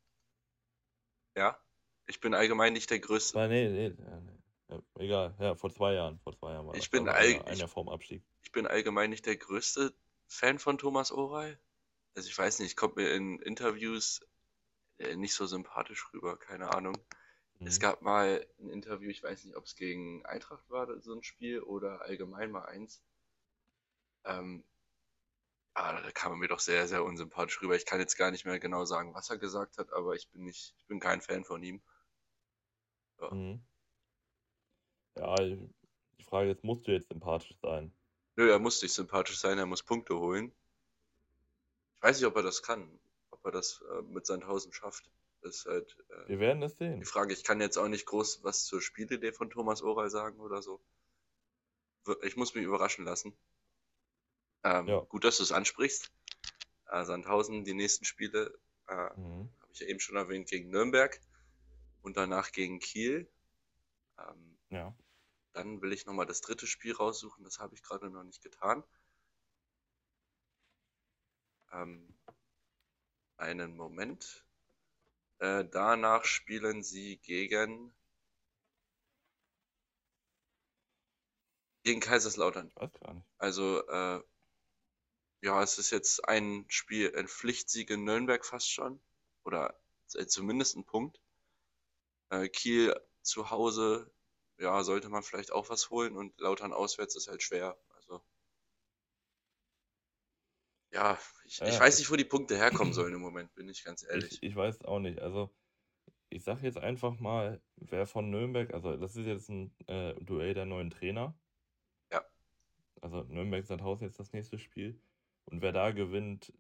Ja. Ich bin allgemein nicht der Größte. Nein, nee, nee, nee. Ja, egal, ja, vor zwei Jahren. Vor zwei Jahren war ich bin all, einer vorm Abstieg. Ich bin allgemein nicht der größte Fan von Thomas Oral. Also ich weiß nicht, kommt mir in Interviews äh, nicht so sympathisch rüber, keine Ahnung. Mhm. Es gab mal ein Interview, ich weiß nicht, ob es gegen Eintracht war, so ein Spiel, oder allgemein mal eins. Ähm, ah, da kam er mir doch sehr, sehr unsympathisch rüber. Ich kann jetzt gar nicht mehr genau sagen, was er gesagt hat, aber ich bin nicht, ich bin kein Fan von ihm. Ja. Mhm. Ja, die Frage ist, musst du jetzt sympathisch sein? Nö, er muss nicht sympathisch sein, er muss Punkte holen. Ich weiß nicht, ob er das kann, ob er das äh, mit Sandhausen schafft. Das ist halt, äh, Wir werden es sehen. Die Frage, ich kann jetzt auch nicht groß was zur Spielidee von Thomas Oral sagen oder so. Ich muss mich überraschen lassen. Ähm, ja. Gut, dass du es ansprichst. Äh, Sandhausen, die nächsten Spiele, äh, mhm. habe ich ja eben schon erwähnt, gegen Nürnberg und danach gegen Kiel. Ähm, ja. Dann will ich nochmal das dritte Spiel raussuchen, das habe ich gerade noch nicht getan. Ähm, einen Moment. Äh, danach spielen sie gegen gegen Kaiserslautern. Weiß gar nicht. Also äh, ja, es ist jetzt ein Spiel, ein Pflichtsieg in Nürnberg fast schon oder äh, zumindest ein Punkt. Äh, Kiel zu Hause ja, sollte man vielleicht auch was holen und Lautern auswärts ist halt schwer. Also, ja, ich, ja, ich weiß nicht, wo die Punkte herkommen sollen im Moment, bin ich ganz ehrlich. Ich, ich weiß auch nicht. Also, ich sage jetzt einfach mal, wer von Nürnberg, also das ist jetzt ein äh, Duell der neuen Trainer. Ja. Also Nürnberg Sandhausen jetzt das nächste Spiel. Und wer da gewinnt,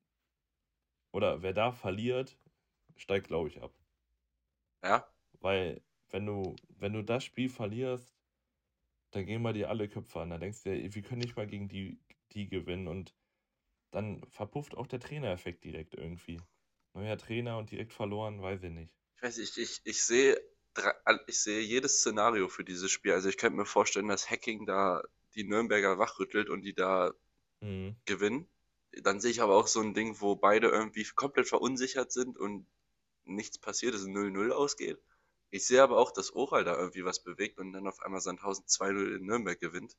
oder wer da verliert, steigt, glaube ich, ab. Ja. Weil wenn du, wenn du das Spiel verlierst, dann gehen mal dir alle Köpfe an. Da denkst du dir, wir können nicht mal gegen die, die gewinnen. Und dann verpufft auch der Trainereffekt direkt irgendwie. Neuer Trainer und direkt verloren, weiß ich nicht. Ich weiß nicht, ich, ich sehe ich sehe jedes Szenario für dieses Spiel. Also ich könnte mir vorstellen, dass Hacking da die Nürnberger wachrüttelt und die da mhm. gewinnen. Dann sehe ich aber auch so ein Ding, wo beide irgendwie komplett verunsichert sind und nichts passiert, es 0-0 ausgeht. Ich sehe aber auch, dass Oral da irgendwie was bewegt und dann auf einmal Sandhausen 2-0 in Nürnberg gewinnt.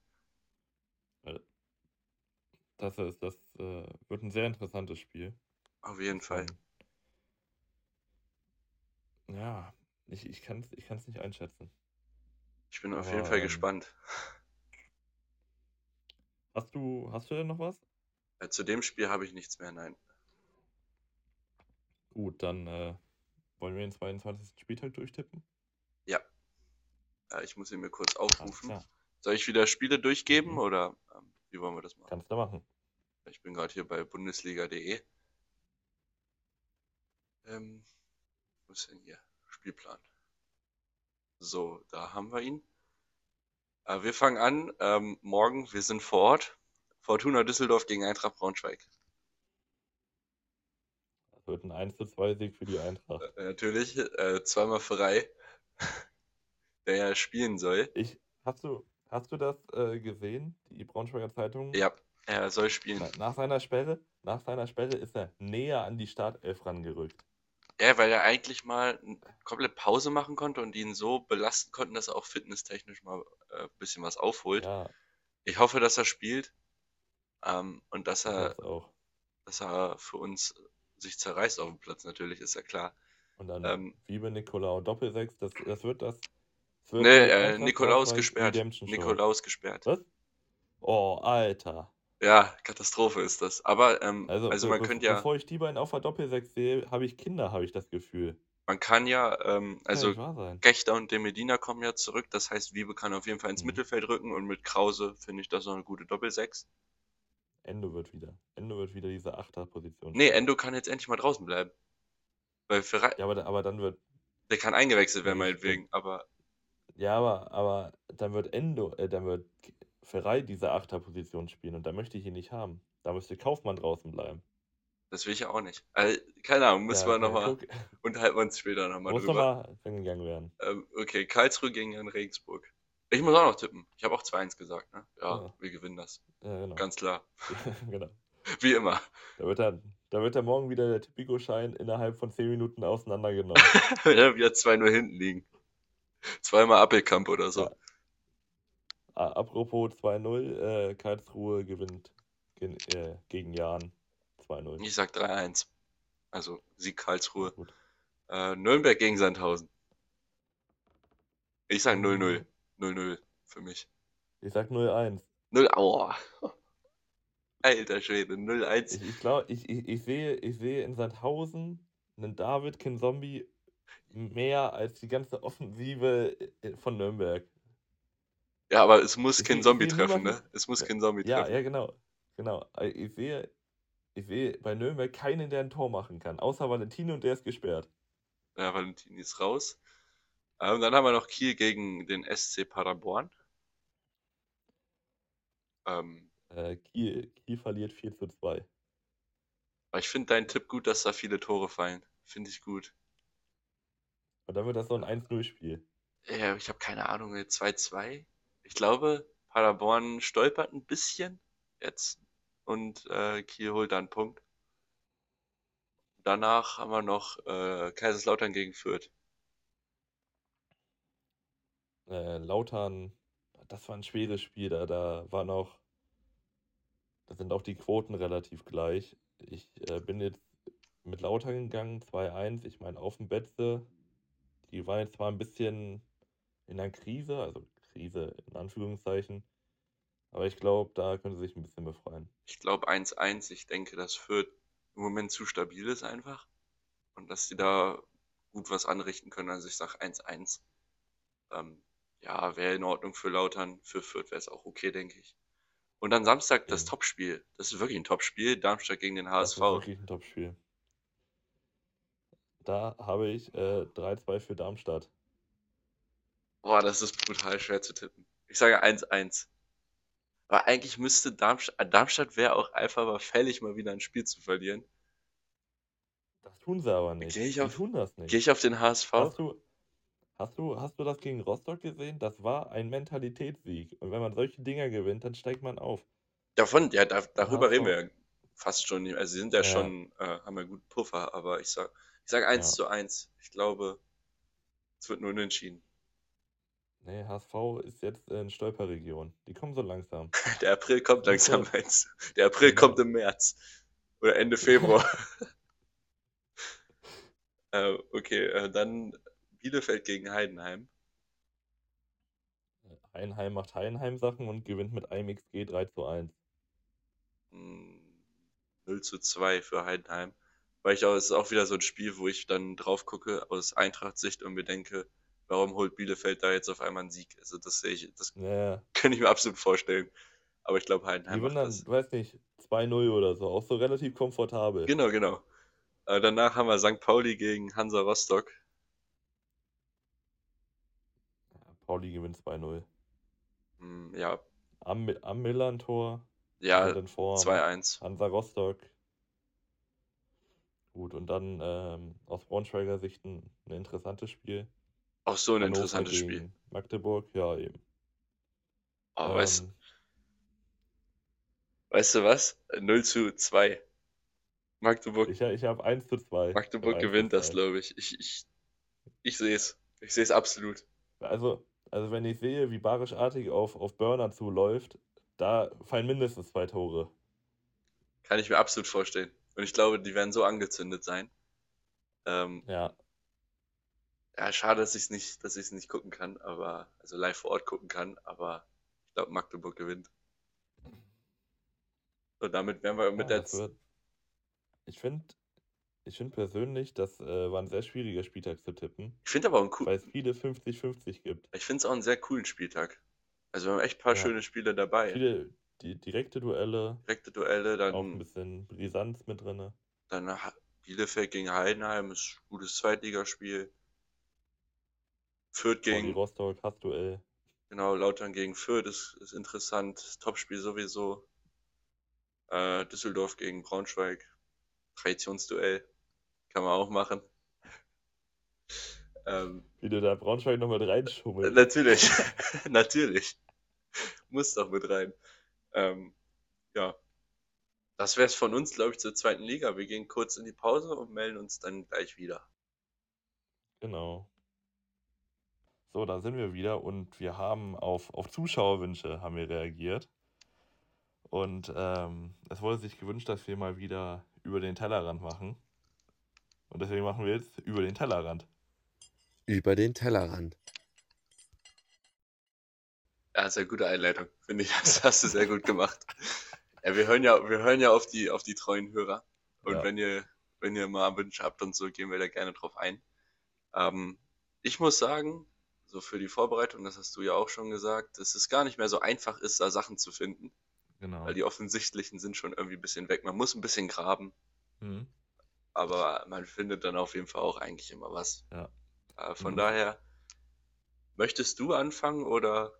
Das, ist, das äh, wird ein sehr interessantes Spiel. Auf jeden Fall. Ja, ich, ich kann es ich kann's nicht einschätzen. Ich bin auf jeden Fall ähm, gespannt. Hast du, hast du denn noch was? Äh, zu dem Spiel habe ich nichts mehr, nein. Gut, dann äh, wollen wir den 22. Spieltag durchtippen? Ja. ja ich muss ihn mir kurz aufrufen. Soll ich wieder Spiele durchgeben mhm. oder ähm, wie wollen wir das machen? Kannst du machen. Ich bin gerade hier bei bundesliga.de. Ähm, wo ist denn hier? Spielplan. So, da haben wir ihn. Äh, wir fangen an. Ähm, morgen, wir sind vor Ort. Fortuna Düsseldorf gegen Eintracht Braunschweig wird ein 1 zu 2 Sieg für die Eintracht. Äh, natürlich, äh, zweimal frei, [laughs] der ja spielen soll. Ich, hast, du, hast du das äh, gesehen, die Braunschweiger Zeitung? Ja, er soll spielen. Nach seiner Sperre, nach seiner Sperre ist er näher an die Startelf rangerückt. Ja, weil er eigentlich mal komplett Pause machen konnte und ihn so belasten konnten, dass er auch fitnesstechnisch mal äh, ein bisschen was aufholt. Ja. Ich hoffe, dass er spielt ähm, und dass er, dass er für uns sich zerreißt auf dem Platz, natürlich, ist ja klar. Und dann ähm, Wiebe Nikolaus Doppelsechs, das, das wird das. das wird nee, äh, Nikolaus gesperrt. Nikolaus gesperrt. Was? Oh, Alter. Ja, Katastrophe ist das. Aber, ähm, also, also man könnte ja. Bevor ich die beiden auf der Doppelsechs sehe, habe ich Kinder, habe ich das Gefühl. Man kann ja, ähm, also Gechter und De Medina kommen ja zurück. Das heißt, Wiebe kann auf jeden Fall ins mhm. Mittelfeld rücken und mit Krause finde ich das noch eine gute Doppelsechs. Endo wird wieder. Endo wird wieder diese Achterposition. Nee, Endo kann jetzt endlich mal draußen bleiben. Weil Ferrari. Ja, aber, aber dann wird. Der kann eingewechselt werden, meinetwegen, aber. Ja, aber, aber dann wird Endo, äh, dann wird Ferrari diese Achterposition spielen und da möchte ich ihn nicht haben. Da müsste Kaufmann draußen bleiben. Das will ich ja auch nicht. Also, keine Ahnung, müssen ja, wir nochmal. Unterhalten wir uns später nochmal drüber. Muss nochmal angegangen werden. Ähm, okay, Karlsruhe gegen Regensburg. Ich muss auch noch tippen. Ich habe auch 2-1 gesagt, ne? Ja, ja, wir gewinnen das. Ja, genau. Ganz klar. [laughs] genau. Wie immer. Da wird, dann, da wird dann morgen wieder der Tipico-Schein innerhalb von 10 Minuten auseinandergenommen. [laughs] ja, wieder 2-0 hinten liegen. Zweimal Appelkamp oder so. Ja. Ah, apropos 2-0, äh, Karlsruhe gewinnt gen, äh, gegen Jan 2-0. Ich sag 3-1. Also Sieg Karlsruhe. Äh, Nürnberg gegen Sandhausen. Ich sag 0-0. 0-0 für mich. Ich sag 0-1. 0, oh. Alter Schwede, 0-1. Ich, glaube, ich, ich, ich, sehe, ich sehe in Sandhausen einen David Kinzombie mehr als die ganze Offensive äh, von Nürnberg. Ja, aber es muss kein Zombie treffen, ne? Es muss kein Zombie ja, treffen. Ja, ja, genau. Genau. Ich sehe, ich sehe bei Nürnberg keinen, der ein Tor machen kann, außer Valentino und der ist gesperrt. Ja, Valentino ist raus. Ähm, dann haben wir noch Kiel gegen den SC Paderborn. Ähm, äh, Kiel, Kiel verliert 4 zu 2. Aber ich finde deinen Tipp gut, dass da viele Tore fallen. Finde ich gut. Und dann wird das so ein 1-0-Spiel. Ja, ich habe keine Ahnung, 2-2. Ich glaube, Paderborn stolpert ein bisschen jetzt und äh, Kiel holt da einen Punkt. Danach haben wir noch äh, Kaiserslautern gegen Fürth. Äh, Lautern, das war ein schweres Spiel, da, da war noch, da sind auch die Quoten relativ gleich. Ich äh, bin jetzt mit Lautern gegangen, 2-1. Ich meine, auf dem Betze, die waren jetzt zwar ein bisschen in der Krise, also Krise in Anführungszeichen. Aber ich glaube, da könnte sich ein bisschen befreien. Ich glaube 1-1. Ich denke, das Fürth im Moment zu stabil ist einfach. Und dass sie da gut was anrichten können. Also ich sage 1-1. Ähm, ja, wäre in Ordnung für Lautern. Für Fürth wäre es auch okay, denke ich. Und dann Samstag das. Topspiel. Das ist wirklich ein Topspiel. Darmstadt gegen den HSV. Das ist wirklich ein Topspiel. Da habe ich äh, 3-2 für Darmstadt. Boah, das ist brutal schwer zu tippen. Ich sage 1-1. Aber eigentlich müsste Darmstadt, äh, Darmstadt wäre auch einfach mal fällig, mal wieder ein Spiel zu verlieren. Das tun sie aber nicht. Gehe ich, auf, tun das nicht. Geh ich auf den HSV? Hast du, hast, du, hast du das gegen Rostock gesehen? Das war ein Mentalitätssieg. Und wenn man solche Dinger gewinnt, dann steigt man auf. Davon, ja, da, darüber reden wir ja fast schon. Also sie sind ja, ja. schon, äh, haben ja guten Puffer, aber ich sag, ich sag 1 ja. zu 1. Ich glaube, es wird nur unentschieden. Nee, HSV ist jetzt in Stolperregion. Die kommen so langsam. [laughs] Der April kommt langsam, meinst du? Der April genau. kommt im März. Oder Ende Februar. [laughs] [laughs] äh, okay, äh, dann Bielefeld gegen Heidenheim. Heidenheim macht Heidenheim-Sachen und gewinnt mit einem XG 3 zu 1. 0 hm, zu 2 für Heidenheim. Weil ich auch, es ist auch wieder so ein Spiel, wo ich dann drauf gucke aus Eintracht-Sicht und mir denke, warum holt Bielefeld da jetzt auf einmal einen Sieg? Also das sehe ich, das ja. kann ich mir absolut vorstellen. Aber ich glaube, Heidenheim. Die macht dann, das. weiß nicht, 2-0 oder so, auch so relativ komfortabel. Genau, genau. Äh, danach haben wir St. Pauli gegen Hansa Rostock. Ja, Pauli gewinnt 2-0. Hm, ja. Am, am Millantor. Ja, 2-1. Hansa Rostock. Gut, und dann ähm, aus Braunschweiger Sicht ein, ein interessantes Spiel. Auch so ein Hannover interessantes Spiel. Magdeburg, ja, eben. Oh, ähm, weißt, weißt du was? 0 zu 2. Magdeburg. Ich, ich habe 1 zu 2. Magdeburg gewinnt das, glaube ich. Ich, ich, ich sehe es. Ich sehe es absolut. Also, also, wenn ich sehe, wie Barischartig auf, auf Burner zuläuft, da fallen mindestens zwei Tore. Kann ich mir absolut vorstellen. Und ich glaube, die werden so angezündet sein. Ähm, ja. Ja, schade, dass ich es nicht, dass ich es nicht gucken kann, aber also live vor Ort gucken kann, aber ich glaube Magdeburg gewinnt. So, damit wären wir mit ja, der. Ich finde, ich finde persönlich, das äh, war ein sehr schwieriger Spieltag zu tippen. Ich finde aber auch einen coolen. Weil es viele 50-50 gibt. Ich finde es auch einen sehr coolen Spieltag. Also wir haben echt ein paar ja. schöne Spiele dabei. Viele die direkte Duelle. Direkte Duelle, dann. Auch ein bisschen Brisanz mit drin. Dann Bielefeld gegen Heidenheim ist ein gutes Zweitligaspiel. Fürth gegen. Rostock, Hassduell. Genau, Lautern gegen Fürth ist, ist interessant. Topspiel sowieso. Äh, Düsseldorf gegen Braunschweig. Traditionsduell. Kann man auch machen. Ähm, Wie du da Braunschweig nochmal reinschummelst. Natürlich, [laughs] natürlich. Muss doch mit rein. Ähm, ja, das wäre es von uns, glaube ich, zur zweiten Liga. Wir gehen kurz in die Pause und melden uns dann gleich wieder. Genau. So, da sind wir wieder und wir haben auf, auf Zuschauerwünsche haben wir reagiert. Und ähm, es wurde sich gewünscht, dass wir mal wieder über den Tellerrand machen. Und deswegen machen wir jetzt über den Tellerrand. Über den Tellerrand. Ja, sehr gute Einleitung, finde ich. [laughs] Das hast du sehr gut gemacht. Ja, wir hören ja, wir hören ja auf die, auf die treuen Hörer. Und ja. wenn ihr, wenn ihr mal Wünsche habt und so, gehen wir da gerne drauf ein. Ähm, ich muss sagen, so für die Vorbereitung, das hast du ja auch schon gesagt, dass es gar nicht mehr so einfach ist, da Sachen zu finden. Genau. Weil die offensichtlichen sind schon irgendwie ein bisschen weg. Man muss ein bisschen graben. Mhm. Aber man findet dann auf jeden Fall auch eigentlich immer was. Ja. Äh, von mhm. daher, möchtest du anfangen oder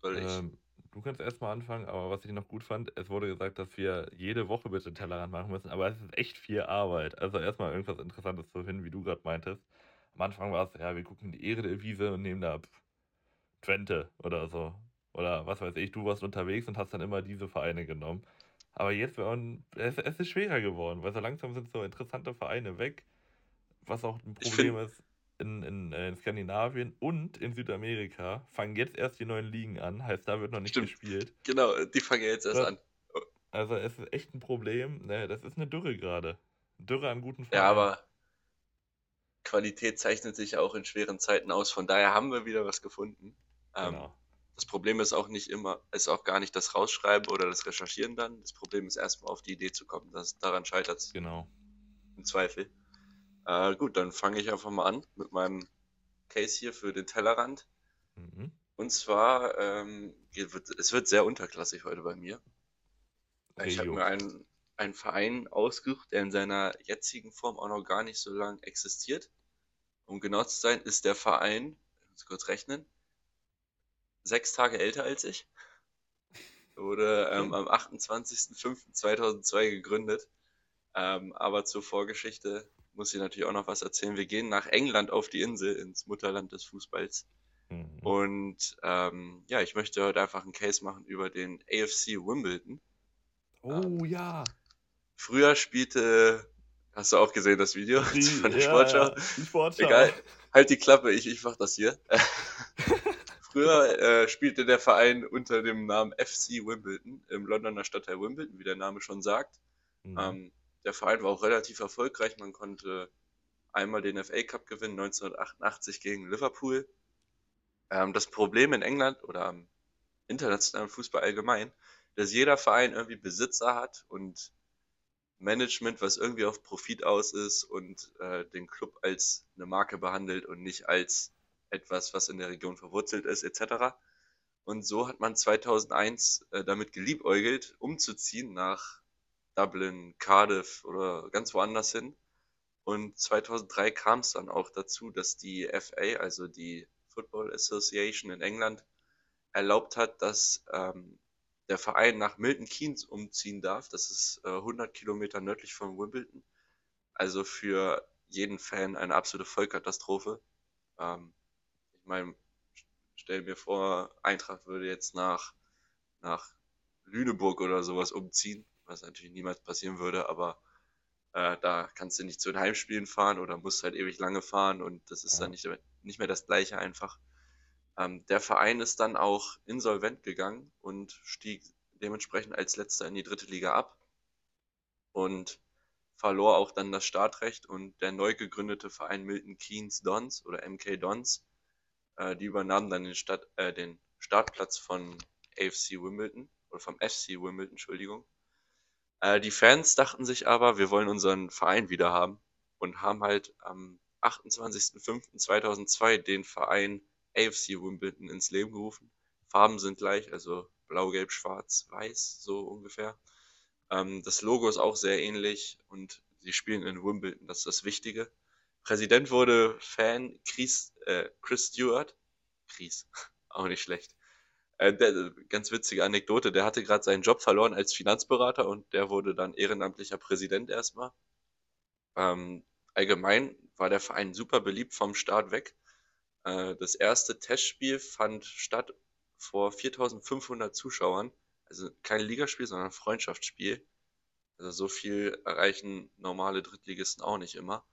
soll ich? Ähm, du kannst erstmal anfangen, aber was ich noch gut fand, es wurde gesagt, dass wir jede Woche bitte Tellerrand machen müssen, aber es ist echt viel Arbeit. Also erstmal irgendwas Interessantes zu finden, wie du gerade meintest. Am Anfang war es, ja, wir gucken die Ehre der Wiese und nehmen da Twente oder so. Oder was weiß ich, du warst unterwegs und hast dann immer diese Vereine genommen. Aber jetzt, es, es ist schwerer geworden, weil so langsam sind so interessante Vereine weg. Was auch ein Problem find, ist, in, in, äh, in, Skandinavien und in Südamerika fangen jetzt erst die neuen Ligen an, heißt, da wird noch nicht Stimmt. gespielt. Genau, die fangen jetzt erst an. Also es ist echt ein Problem, ne? das ist eine Dürre gerade. Dürre an guten Vereinen. Ja, aber Qualität zeichnet sich auch in schweren Zeiten aus, von daher haben wir wieder was gefunden. Ähm, genau. Das Problem ist auch nicht immer, ist auch gar nicht das Rausschreiben oder das Recherchieren dann. Das Problem ist erstmal auf die Idee zu kommen. Das, daran scheitert es. Genau. Im Zweifel. Äh, gut, dann fange ich einfach mal an mit meinem Case hier für den Tellerrand. Mhm. Und zwar, ähm, es wird sehr unterklassig heute bei mir. Okay, ich habe mir einen, einen Verein ausgesucht, der in seiner jetzigen Form auch noch gar nicht so lange existiert. Um genau zu sein, ist der Verein, ich muss kurz rechnen, sechs Tage älter als ich. Wurde ähm, am 28.05.2002 gegründet. Ähm, aber zur Vorgeschichte muss ich natürlich auch noch was erzählen. Wir gehen nach England auf die Insel, ins Mutterland des Fußballs. Mhm. Und ähm, ja, ich möchte heute einfach einen Case machen über den AFC Wimbledon. Oh ähm, ja. Früher spielte, hast du auch gesehen das Video die, von der ja, Sportschau? Ja, die Sportschau. Egal, halt die Klappe, ich, ich mach das hier. Früher äh, spielte der Verein unter dem Namen FC Wimbledon im Londoner Stadtteil Wimbledon, wie der Name schon sagt. Mhm. Ähm, der Verein war auch relativ erfolgreich. Man konnte einmal den FA Cup gewinnen, 1988 gegen Liverpool. Ähm, das Problem in England oder am internationalen Fußball allgemein, dass jeder Verein irgendwie Besitzer hat und Management, was irgendwie auf Profit aus ist und äh, den Club als eine Marke behandelt und nicht als etwas, was in der Region verwurzelt ist, etc. Und so hat man 2001 äh, damit geliebäugelt, umzuziehen nach Dublin, Cardiff oder ganz woanders hin. Und 2003 kam es dann auch dazu, dass die FA, also die Football Association in England, erlaubt hat, dass ähm, der Verein nach Milton Keynes umziehen darf. Das ist äh, 100 Kilometer nördlich von Wimbledon. Also für jeden Fan eine absolute Vollkatastrophe. Ähm, ich meine, stell mir vor, Eintracht würde jetzt nach, nach Lüneburg oder sowas umziehen was natürlich niemals passieren würde, aber äh, da kannst du nicht zu den Heimspielen fahren oder musst halt ewig lange fahren und das ist ja. dann nicht, nicht mehr das gleiche einfach. Ähm, der Verein ist dann auch insolvent gegangen und stieg dementsprechend als letzter in die dritte Liga ab. Und verlor auch dann das Startrecht und der neu gegründete Verein Milton Keynes Dons oder MK Dons, äh, die übernahmen dann den, Stadt, äh, den Startplatz von AFC Wimbledon oder vom FC Wimbledon, Entschuldigung. Äh, die Fans dachten sich aber, wir wollen unseren Verein wieder haben und haben halt am 28.05.2002 den Verein AFC Wimbledon ins Leben gerufen. Farben sind gleich, also blau, gelb, schwarz, weiß, so ungefähr. Ähm, das Logo ist auch sehr ähnlich und sie spielen in Wimbledon, das ist das Wichtige. Präsident wurde Fan Chris, äh, Chris Stewart. Chris, [laughs] auch nicht schlecht. Äh, der, ganz witzige Anekdote, der hatte gerade seinen Job verloren als Finanzberater und der wurde dann ehrenamtlicher Präsident erstmal. Ähm, allgemein war der Verein super beliebt vom Start weg. Äh, das erste Testspiel fand statt vor 4500 Zuschauern. Also kein Ligaspiel, sondern ein Freundschaftsspiel. Also so viel erreichen normale Drittligisten auch nicht immer.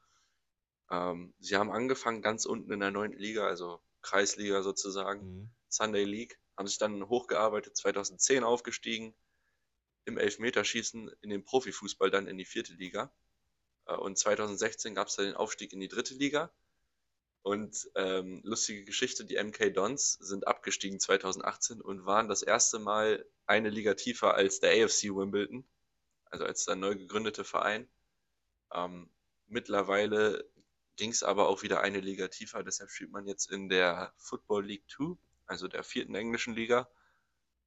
Ähm, sie haben angefangen ganz unten in der neunten Liga, also Kreisliga sozusagen, mhm. Sunday League, haben sich dann hochgearbeitet, 2010 aufgestiegen, im Elfmeterschießen in den Profifußball dann in die vierte Liga. Äh, und 2016 gab es dann den Aufstieg in die dritte Liga. Und ähm, lustige Geschichte, die MK Dons sind abgestiegen 2018 und waren das erste Mal eine Liga tiefer als der AFC Wimbledon, also als der neu gegründete Verein. Ähm, mittlerweile ging es aber auch wieder eine Liga tiefer, deshalb spielt man jetzt in der Football League 2, also der vierten englischen Liga.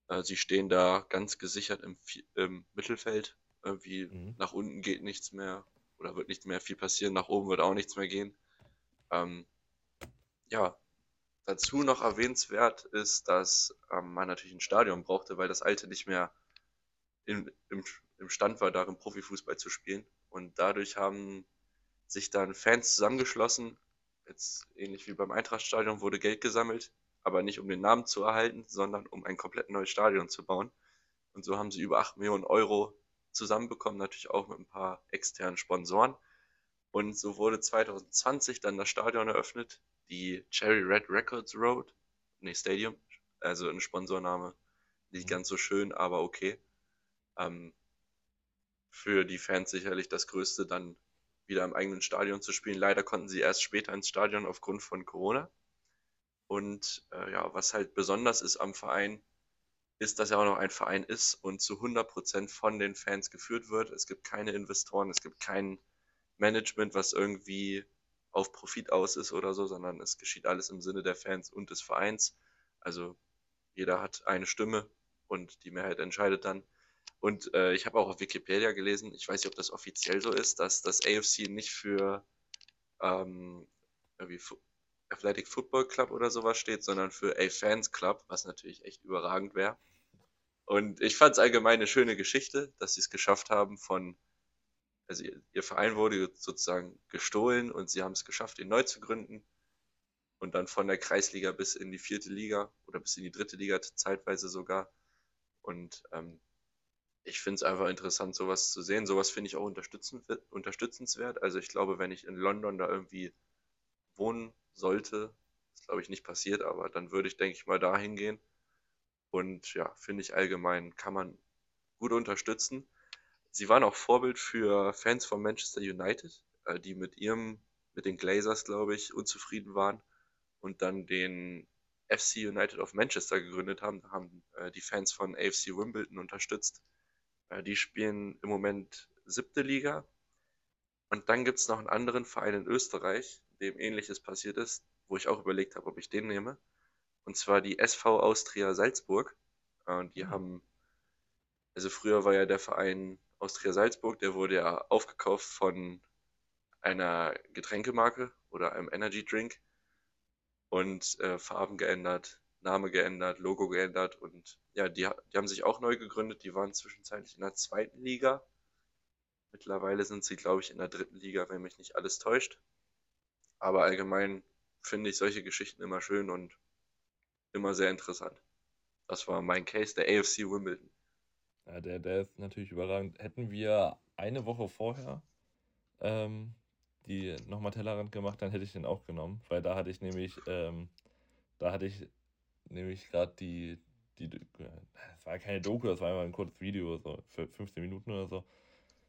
Äh, sie stehen da ganz gesichert im, im Mittelfeld. Irgendwie mhm. nach unten geht nichts mehr oder wird nicht mehr viel passieren, nach oben wird auch nichts mehr gehen. Ähm, ja, dazu noch erwähnenswert ist, dass ähm, man natürlich ein Stadion brauchte, weil das alte nicht mehr in, im, im Stand war, darin Profifußball zu spielen. Und dadurch haben sich dann Fans zusammengeschlossen. Jetzt ähnlich wie beim Eintrachtstadion wurde Geld gesammelt, aber nicht um den Namen zu erhalten, sondern um ein komplett neues Stadion zu bauen. Und so haben sie über 8 Millionen Euro zusammenbekommen, natürlich auch mit ein paar externen Sponsoren. Und so wurde 2020 dann das Stadion eröffnet, die Cherry Red Records Road, nee, Stadium, also ein Sponsorname, nicht mhm. ganz so schön, aber okay. Ähm, für die Fans sicherlich das Größte, dann wieder im eigenen Stadion zu spielen. Leider konnten sie erst später ins Stadion aufgrund von Corona. Und äh, ja, was halt besonders ist am Verein, ist, dass er auch noch ein Verein ist und zu 100% von den Fans geführt wird. Es gibt keine Investoren, es gibt kein Management, was irgendwie auf Profit aus ist oder so, sondern es geschieht alles im Sinne der Fans und des Vereins. Also jeder hat eine Stimme und die Mehrheit entscheidet dann. Und äh, ich habe auch auf Wikipedia gelesen, ich weiß nicht, ob das offiziell so ist, dass das AFC nicht für ähm, irgendwie Athletic Football Club oder sowas steht, sondern für A Fans Club, was natürlich echt überragend wäre. Und ich fand es allgemein eine schöne Geschichte, dass sie es geschafft haben von also ihr, ihr Verein wurde sozusagen gestohlen und sie haben es geschafft, ihn neu zu gründen. Und dann von der Kreisliga bis in die vierte Liga oder bis in die dritte Liga zeitweise sogar. Und ähm, ich finde es einfach interessant, sowas zu sehen. Sowas finde ich auch unterstützenswert. Also ich glaube, wenn ich in London da irgendwie wohnen sollte, ist glaube ich nicht passiert, aber dann würde ich, denke ich mal, da hingehen. Und ja, finde ich allgemein, kann man gut unterstützen. Sie waren auch Vorbild für Fans von Manchester United, äh, die mit ihrem, mit den Glazers, glaube ich, unzufrieden waren und dann den FC United of Manchester gegründet haben. Da haben äh, die Fans von AFC Wimbledon unterstützt. Äh, die spielen im Moment siebte Liga. Und dann gibt es noch einen anderen Verein in Österreich, dem ähnliches passiert ist, wo ich auch überlegt habe, ob ich den nehme. Und zwar die SV Austria Salzburg. Und die mhm. haben, also früher war ja der Verein Austria Salzburg, der wurde ja aufgekauft von einer Getränkemarke oder einem Energy Drink und äh, Farben geändert, Name geändert, Logo geändert und ja, die, die haben sich auch neu gegründet. Die waren zwischenzeitlich in der zweiten Liga. Mittlerweile sind sie, glaube ich, in der dritten Liga, wenn mich nicht alles täuscht. Aber allgemein finde ich solche Geschichten immer schön und immer sehr interessant. Das war mein Case, der AFC Wimbledon. Ja, der, der ist natürlich überragend. Hätten wir eine Woche vorher ähm, die nochmal Tellerrand gemacht, dann hätte ich den auch genommen, weil da hatte ich nämlich, ähm, da hatte ich nämlich gerade die, die, es war keine Doku, das war einfach ein kurzes Video, so für 15 Minuten oder so.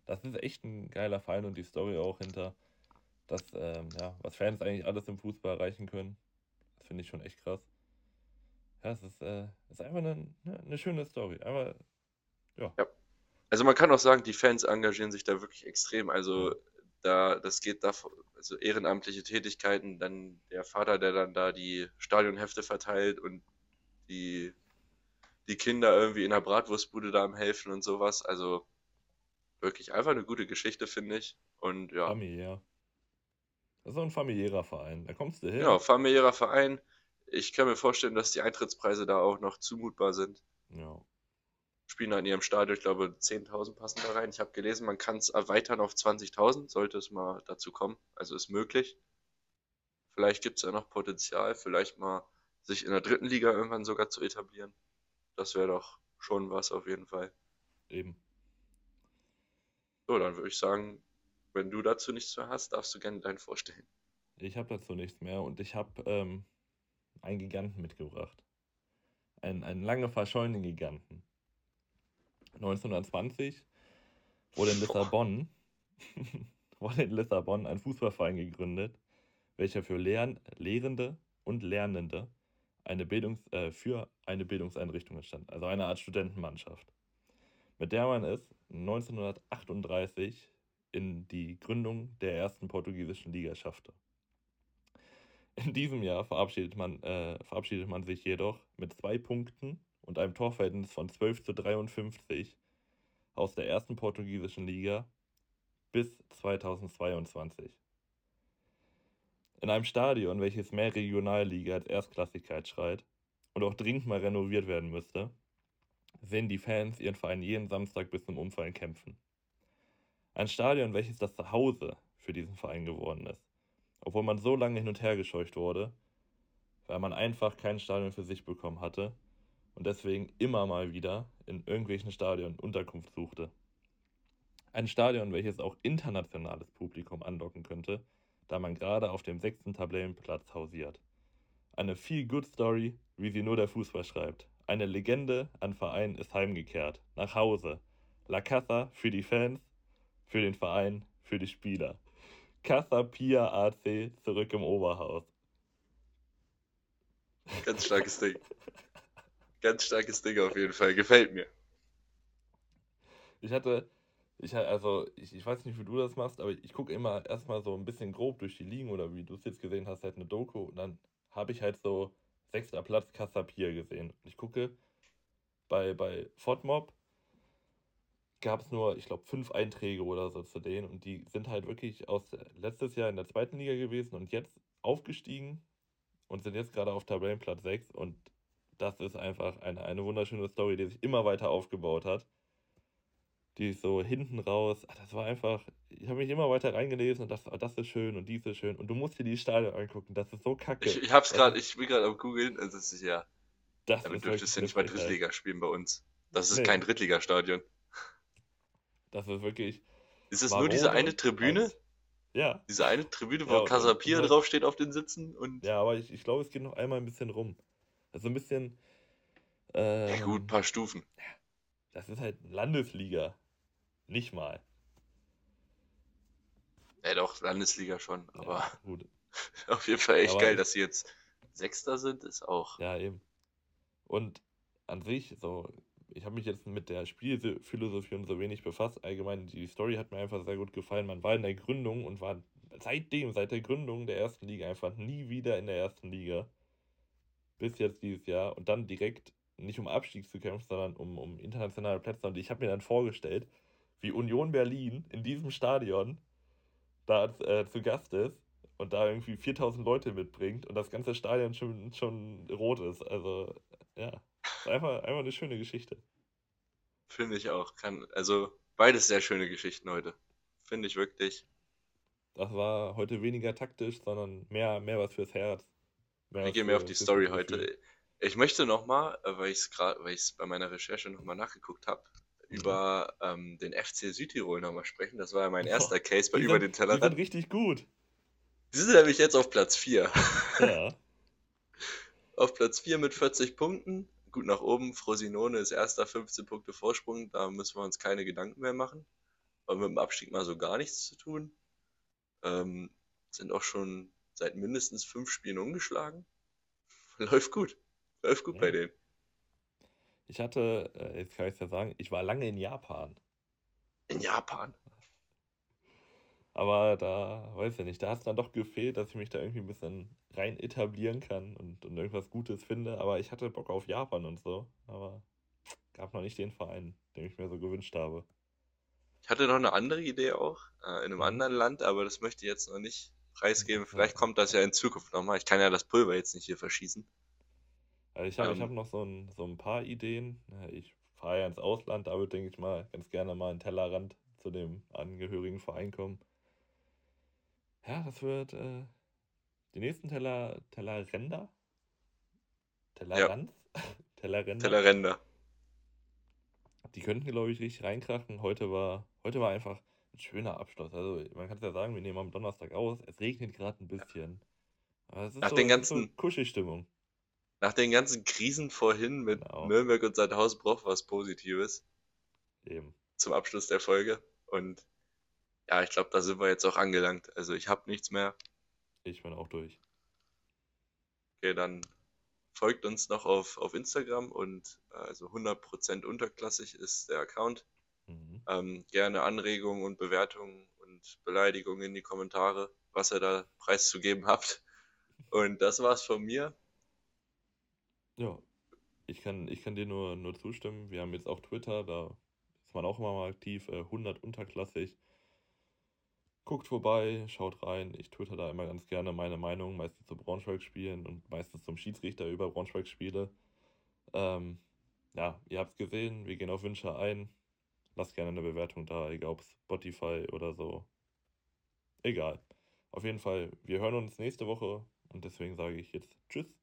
das ist echt ein geiler Verein und die Story auch hinter, das, ähm, ja, was Fans eigentlich alles im Fußball erreichen können. Das finde ich schon echt krass. Ja, es ist, äh, ist einfach eine, eine schöne Story. Aber, ja. ja. Also man kann auch sagen, die Fans engagieren sich da wirklich extrem. Also da, das geht da, also ehrenamtliche Tätigkeiten, dann der Vater, der dann da die Stadionhefte verteilt und die, die Kinder irgendwie in der Bratwurstbude da am helfen und sowas. Also wirklich einfach eine gute Geschichte, finde ich. Und ja. Familiär. Das ist so ein familiärer Verein. Da kommst du hin. Genau, familiärer Verein. Ich kann mir vorstellen, dass die Eintrittspreise da auch noch zumutbar sind. Ja. Spielen da in ihrem Stadion, ich glaube, 10.000 passen da rein. Ich habe gelesen, man kann es erweitern auf 20.000, sollte es mal dazu kommen. Also ist möglich. Vielleicht gibt es ja noch Potenzial, vielleicht mal sich in der dritten Liga irgendwann sogar zu etablieren. Das wäre doch schon was auf jeden Fall. Eben. So, dann würde ich sagen, wenn du dazu nichts mehr hast, darfst du gerne deinen vorstellen. Ich habe dazu nichts mehr und ich habe ähm, einen Giganten mitgebracht. Einen, einen lange verschollenen Giganten. 1920 wurde in Lissabon, [laughs] wurde in Lissabon ein Fußballverein gegründet, welcher für Lehr Lehrende und Lernende eine Bildungs, äh, für eine Bildungseinrichtung entstand, also eine Art Studentenmannschaft mit der man es 1938 in die Gründung der ersten portugiesischen Liga schaffte. In diesem Jahr verabschiedet man, äh, verabschiedet man sich jedoch mit zwei Punkten und einem Torverhältnis von 12 zu 53 aus der ersten portugiesischen Liga bis 2022. In einem Stadion, welches mehr Regionalliga als Erstklassigkeit schreit und auch dringend mal renoviert werden müsste, sehen die Fans ihren Verein jeden Samstag bis zum Umfallen kämpfen. Ein Stadion, welches das Zuhause für diesen Verein geworden ist. Obwohl man so lange hin und her gescheucht wurde, weil man einfach kein Stadion für sich bekommen hatte und deswegen immer mal wieder in irgendwelchen Stadien Unterkunft suchte. Ein Stadion, welches auch internationales Publikum anlocken könnte, da man gerade auf dem sechsten Tabellenplatz hausiert. Eine Feel-Good-Story, wie sie nur der Fußball schreibt. Eine Legende an Verein ist heimgekehrt. Nach Hause. La Casa für die Fans, für den Verein, für die Spieler. Casa Pia AC zurück im Oberhaus. Ganz starkes Ding. [laughs] Ganz starkes Ding auf jeden Fall. Gefällt mir. Ich hatte, ich also ich, ich weiß nicht, wie du das machst, aber ich gucke immer erstmal so ein bisschen grob durch die Ligen oder wie du es jetzt gesehen hast, halt eine Doku und dann habe ich halt so sechster Platz Kassapir gesehen. Und ich gucke, bei, bei FODMOB gab es nur, ich glaube, fünf Einträge oder so zu denen. Und die sind halt wirklich aus letztes Jahr in der zweiten Liga gewesen und jetzt aufgestiegen und sind jetzt gerade auf Tabellenplatz 6. Und das ist einfach eine, eine wunderschöne Story, die sich immer weiter aufgebaut hat die so hinten raus, ach, das war einfach, ich habe mich immer weiter reingelesen und das, das ist schön und dies ist schön und du musst dir die Stadion angucken, das ist so kacke. Ich, ich hab's gerade, ich bin gerade am googeln, also das ist ja, das damit dürftest du nicht mal Drittliga spielen bei uns. Das ist nee. kein Drittligastadion. Das ist wirklich. Ist es nur diese eine Tribüne? Ja. Diese eine Tribüne, wo ja, Casapia draufsteht auf den Sitzen und. Ja, aber ich, ich glaube, es geht noch einmal ein bisschen rum. Also ein bisschen. Äh, ja, gut, ein paar Stufen. Das ist halt Landesliga. Nicht mal. Ja, doch, Landesliga schon, aber ja, gut. [laughs] auf jeden Fall echt aber geil, dass sie jetzt Sechster sind, ist auch. Ja, eben. Und an sich, so, ich habe mich jetzt mit der Spielphilosophie und so wenig befasst. Allgemein, die Story hat mir einfach sehr gut gefallen. Man war in der Gründung und war seitdem, seit der Gründung der ersten Liga, einfach nie wieder in der ersten Liga. Bis jetzt dieses Jahr. Und dann direkt nicht um Abstieg zu kämpfen, sondern um, um internationale Plätze. Und ich habe mir dann vorgestellt, wie Union Berlin in diesem Stadion da äh, zu Gast ist und da irgendwie 4000 Leute mitbringt und das ganze Stadion schon, schon rot ist. Also, ja, ist einfach, einfach eine schöne Geschichte. Finde ich auch. Kann, also, beides sehr schöne Geschichten heute. Finde ich wirklich. Das war heute weniger taktisch, sondern mehr, mehr was fürs Herz. Mehr ich gehe mehr auf die Story heute. Ich möchte nochmal, äh, weil ich es gerade, weil ich es bei meiner Recherche nochmal nachgeguckt habe, über ähm, den FC Südtirol nochmal sprechen. Das war ja mein erster oh, Case bei Über sind, den Tellerrand. Die sind richtig gut. Die sind nämlich jetzt auf Platz 4. Ja. [laughs] auf Platz 4 mit 40 Punkten. Gut nach oben. Frosinone ist erster, 15 Punkte Vorsprung. Da müssen wir uns keine Gedanken mehr machen. haben mit dem Abstieg mal so gar nichts zu tun. Ähm, sind auch schon seit mindestens fünf Spielen ungeschlagen. [laughs] Läuft gut. Läuft gut ja. bei denen. Ich hatte, äh, jetzt kann ich es ja sagen, ich war lange in Japan. In Japan? Aber da, weiß ich nicht, da hat es dann doch gefehlt, dass ich mich da irgendwie ein bisschen rein etablieren kann und, und irgendwas Gutes finde. Aber ich hatte Bock auf Japan und so. Aber gab noch nicht den Verein, den ich mir so gewünscht habe. Ich hatte noch eine andere Idee auch, äh, in einem mhm. anderen Land, aber das möchte ich jetzt noch nicht preisgeben. Vielleicht kommt das ja in Zukunft nochmal. Ich kann ja das Pulver jetzt nicht hier verschießen. Also ich habe ähm, hab noch so ein, so ein paar Ideen. Ich fahre ja ins Ausland, da würde, denke ich mal, ganz gerne mal einen Tellerrand zu dem angehörigen Verein kommen. Ja, das wird äh, die nächsten Teller, Tellerränder? Tellerrand? Ja. [laughs] Tellerränder? Tellerränder. Die könnten, glaube ich, richtig reinkrachen. Heute war, heute war einfach ein schöner Abschluss. Also, man kann es ja sagen, wir nehmen am Donnerstag aus. Es regnet gerade ein bisschen. Aber es ist Nach so, den ganzen, so Kuschelstimmung. Nach den ganzen Krisen vorhin mit genau. Nürnberg und Sandhausen braucht was Positives. Eben. Zum Abschluss der Folge. Und ja, ich glaube, da sind wir jetzt auch angelangt. Also ich habe nichts mehr. Ich bin auch durch. Okay, dann folgt uns noch auf, auf Instagram und äh, also 100% unterklassig ist der Account. Mhm. Ähm, gerne Anregungen und Bewertungen und Beleidigungen in die Kommentare, was ihr da preiszugeben habt. Und das war's von mir. Ja, ich kann, ich kann dir nur, nur zustimmen. Wir haben jetzt auch Twitter, da ist man auch immer mal aktiv. Äh, 100 unterklassig. Guckt vorbei, schaut rein. Ich twitter da immer ganz gerne meine Meinung, meistens zu Braunschweig-Spielen und meistens zum Schiedsrichter über Braunschweig-Spiele. Ähm, ja, ihr habt es gesehen, wir gehen auf Wünsche ein. Lasst gerne eine Bewertung da, egal ob Spotify oder so. Egal. Auf jeden Fall, wir hören uns nächste Woche und deswegen sage ich jetzt Tschüss.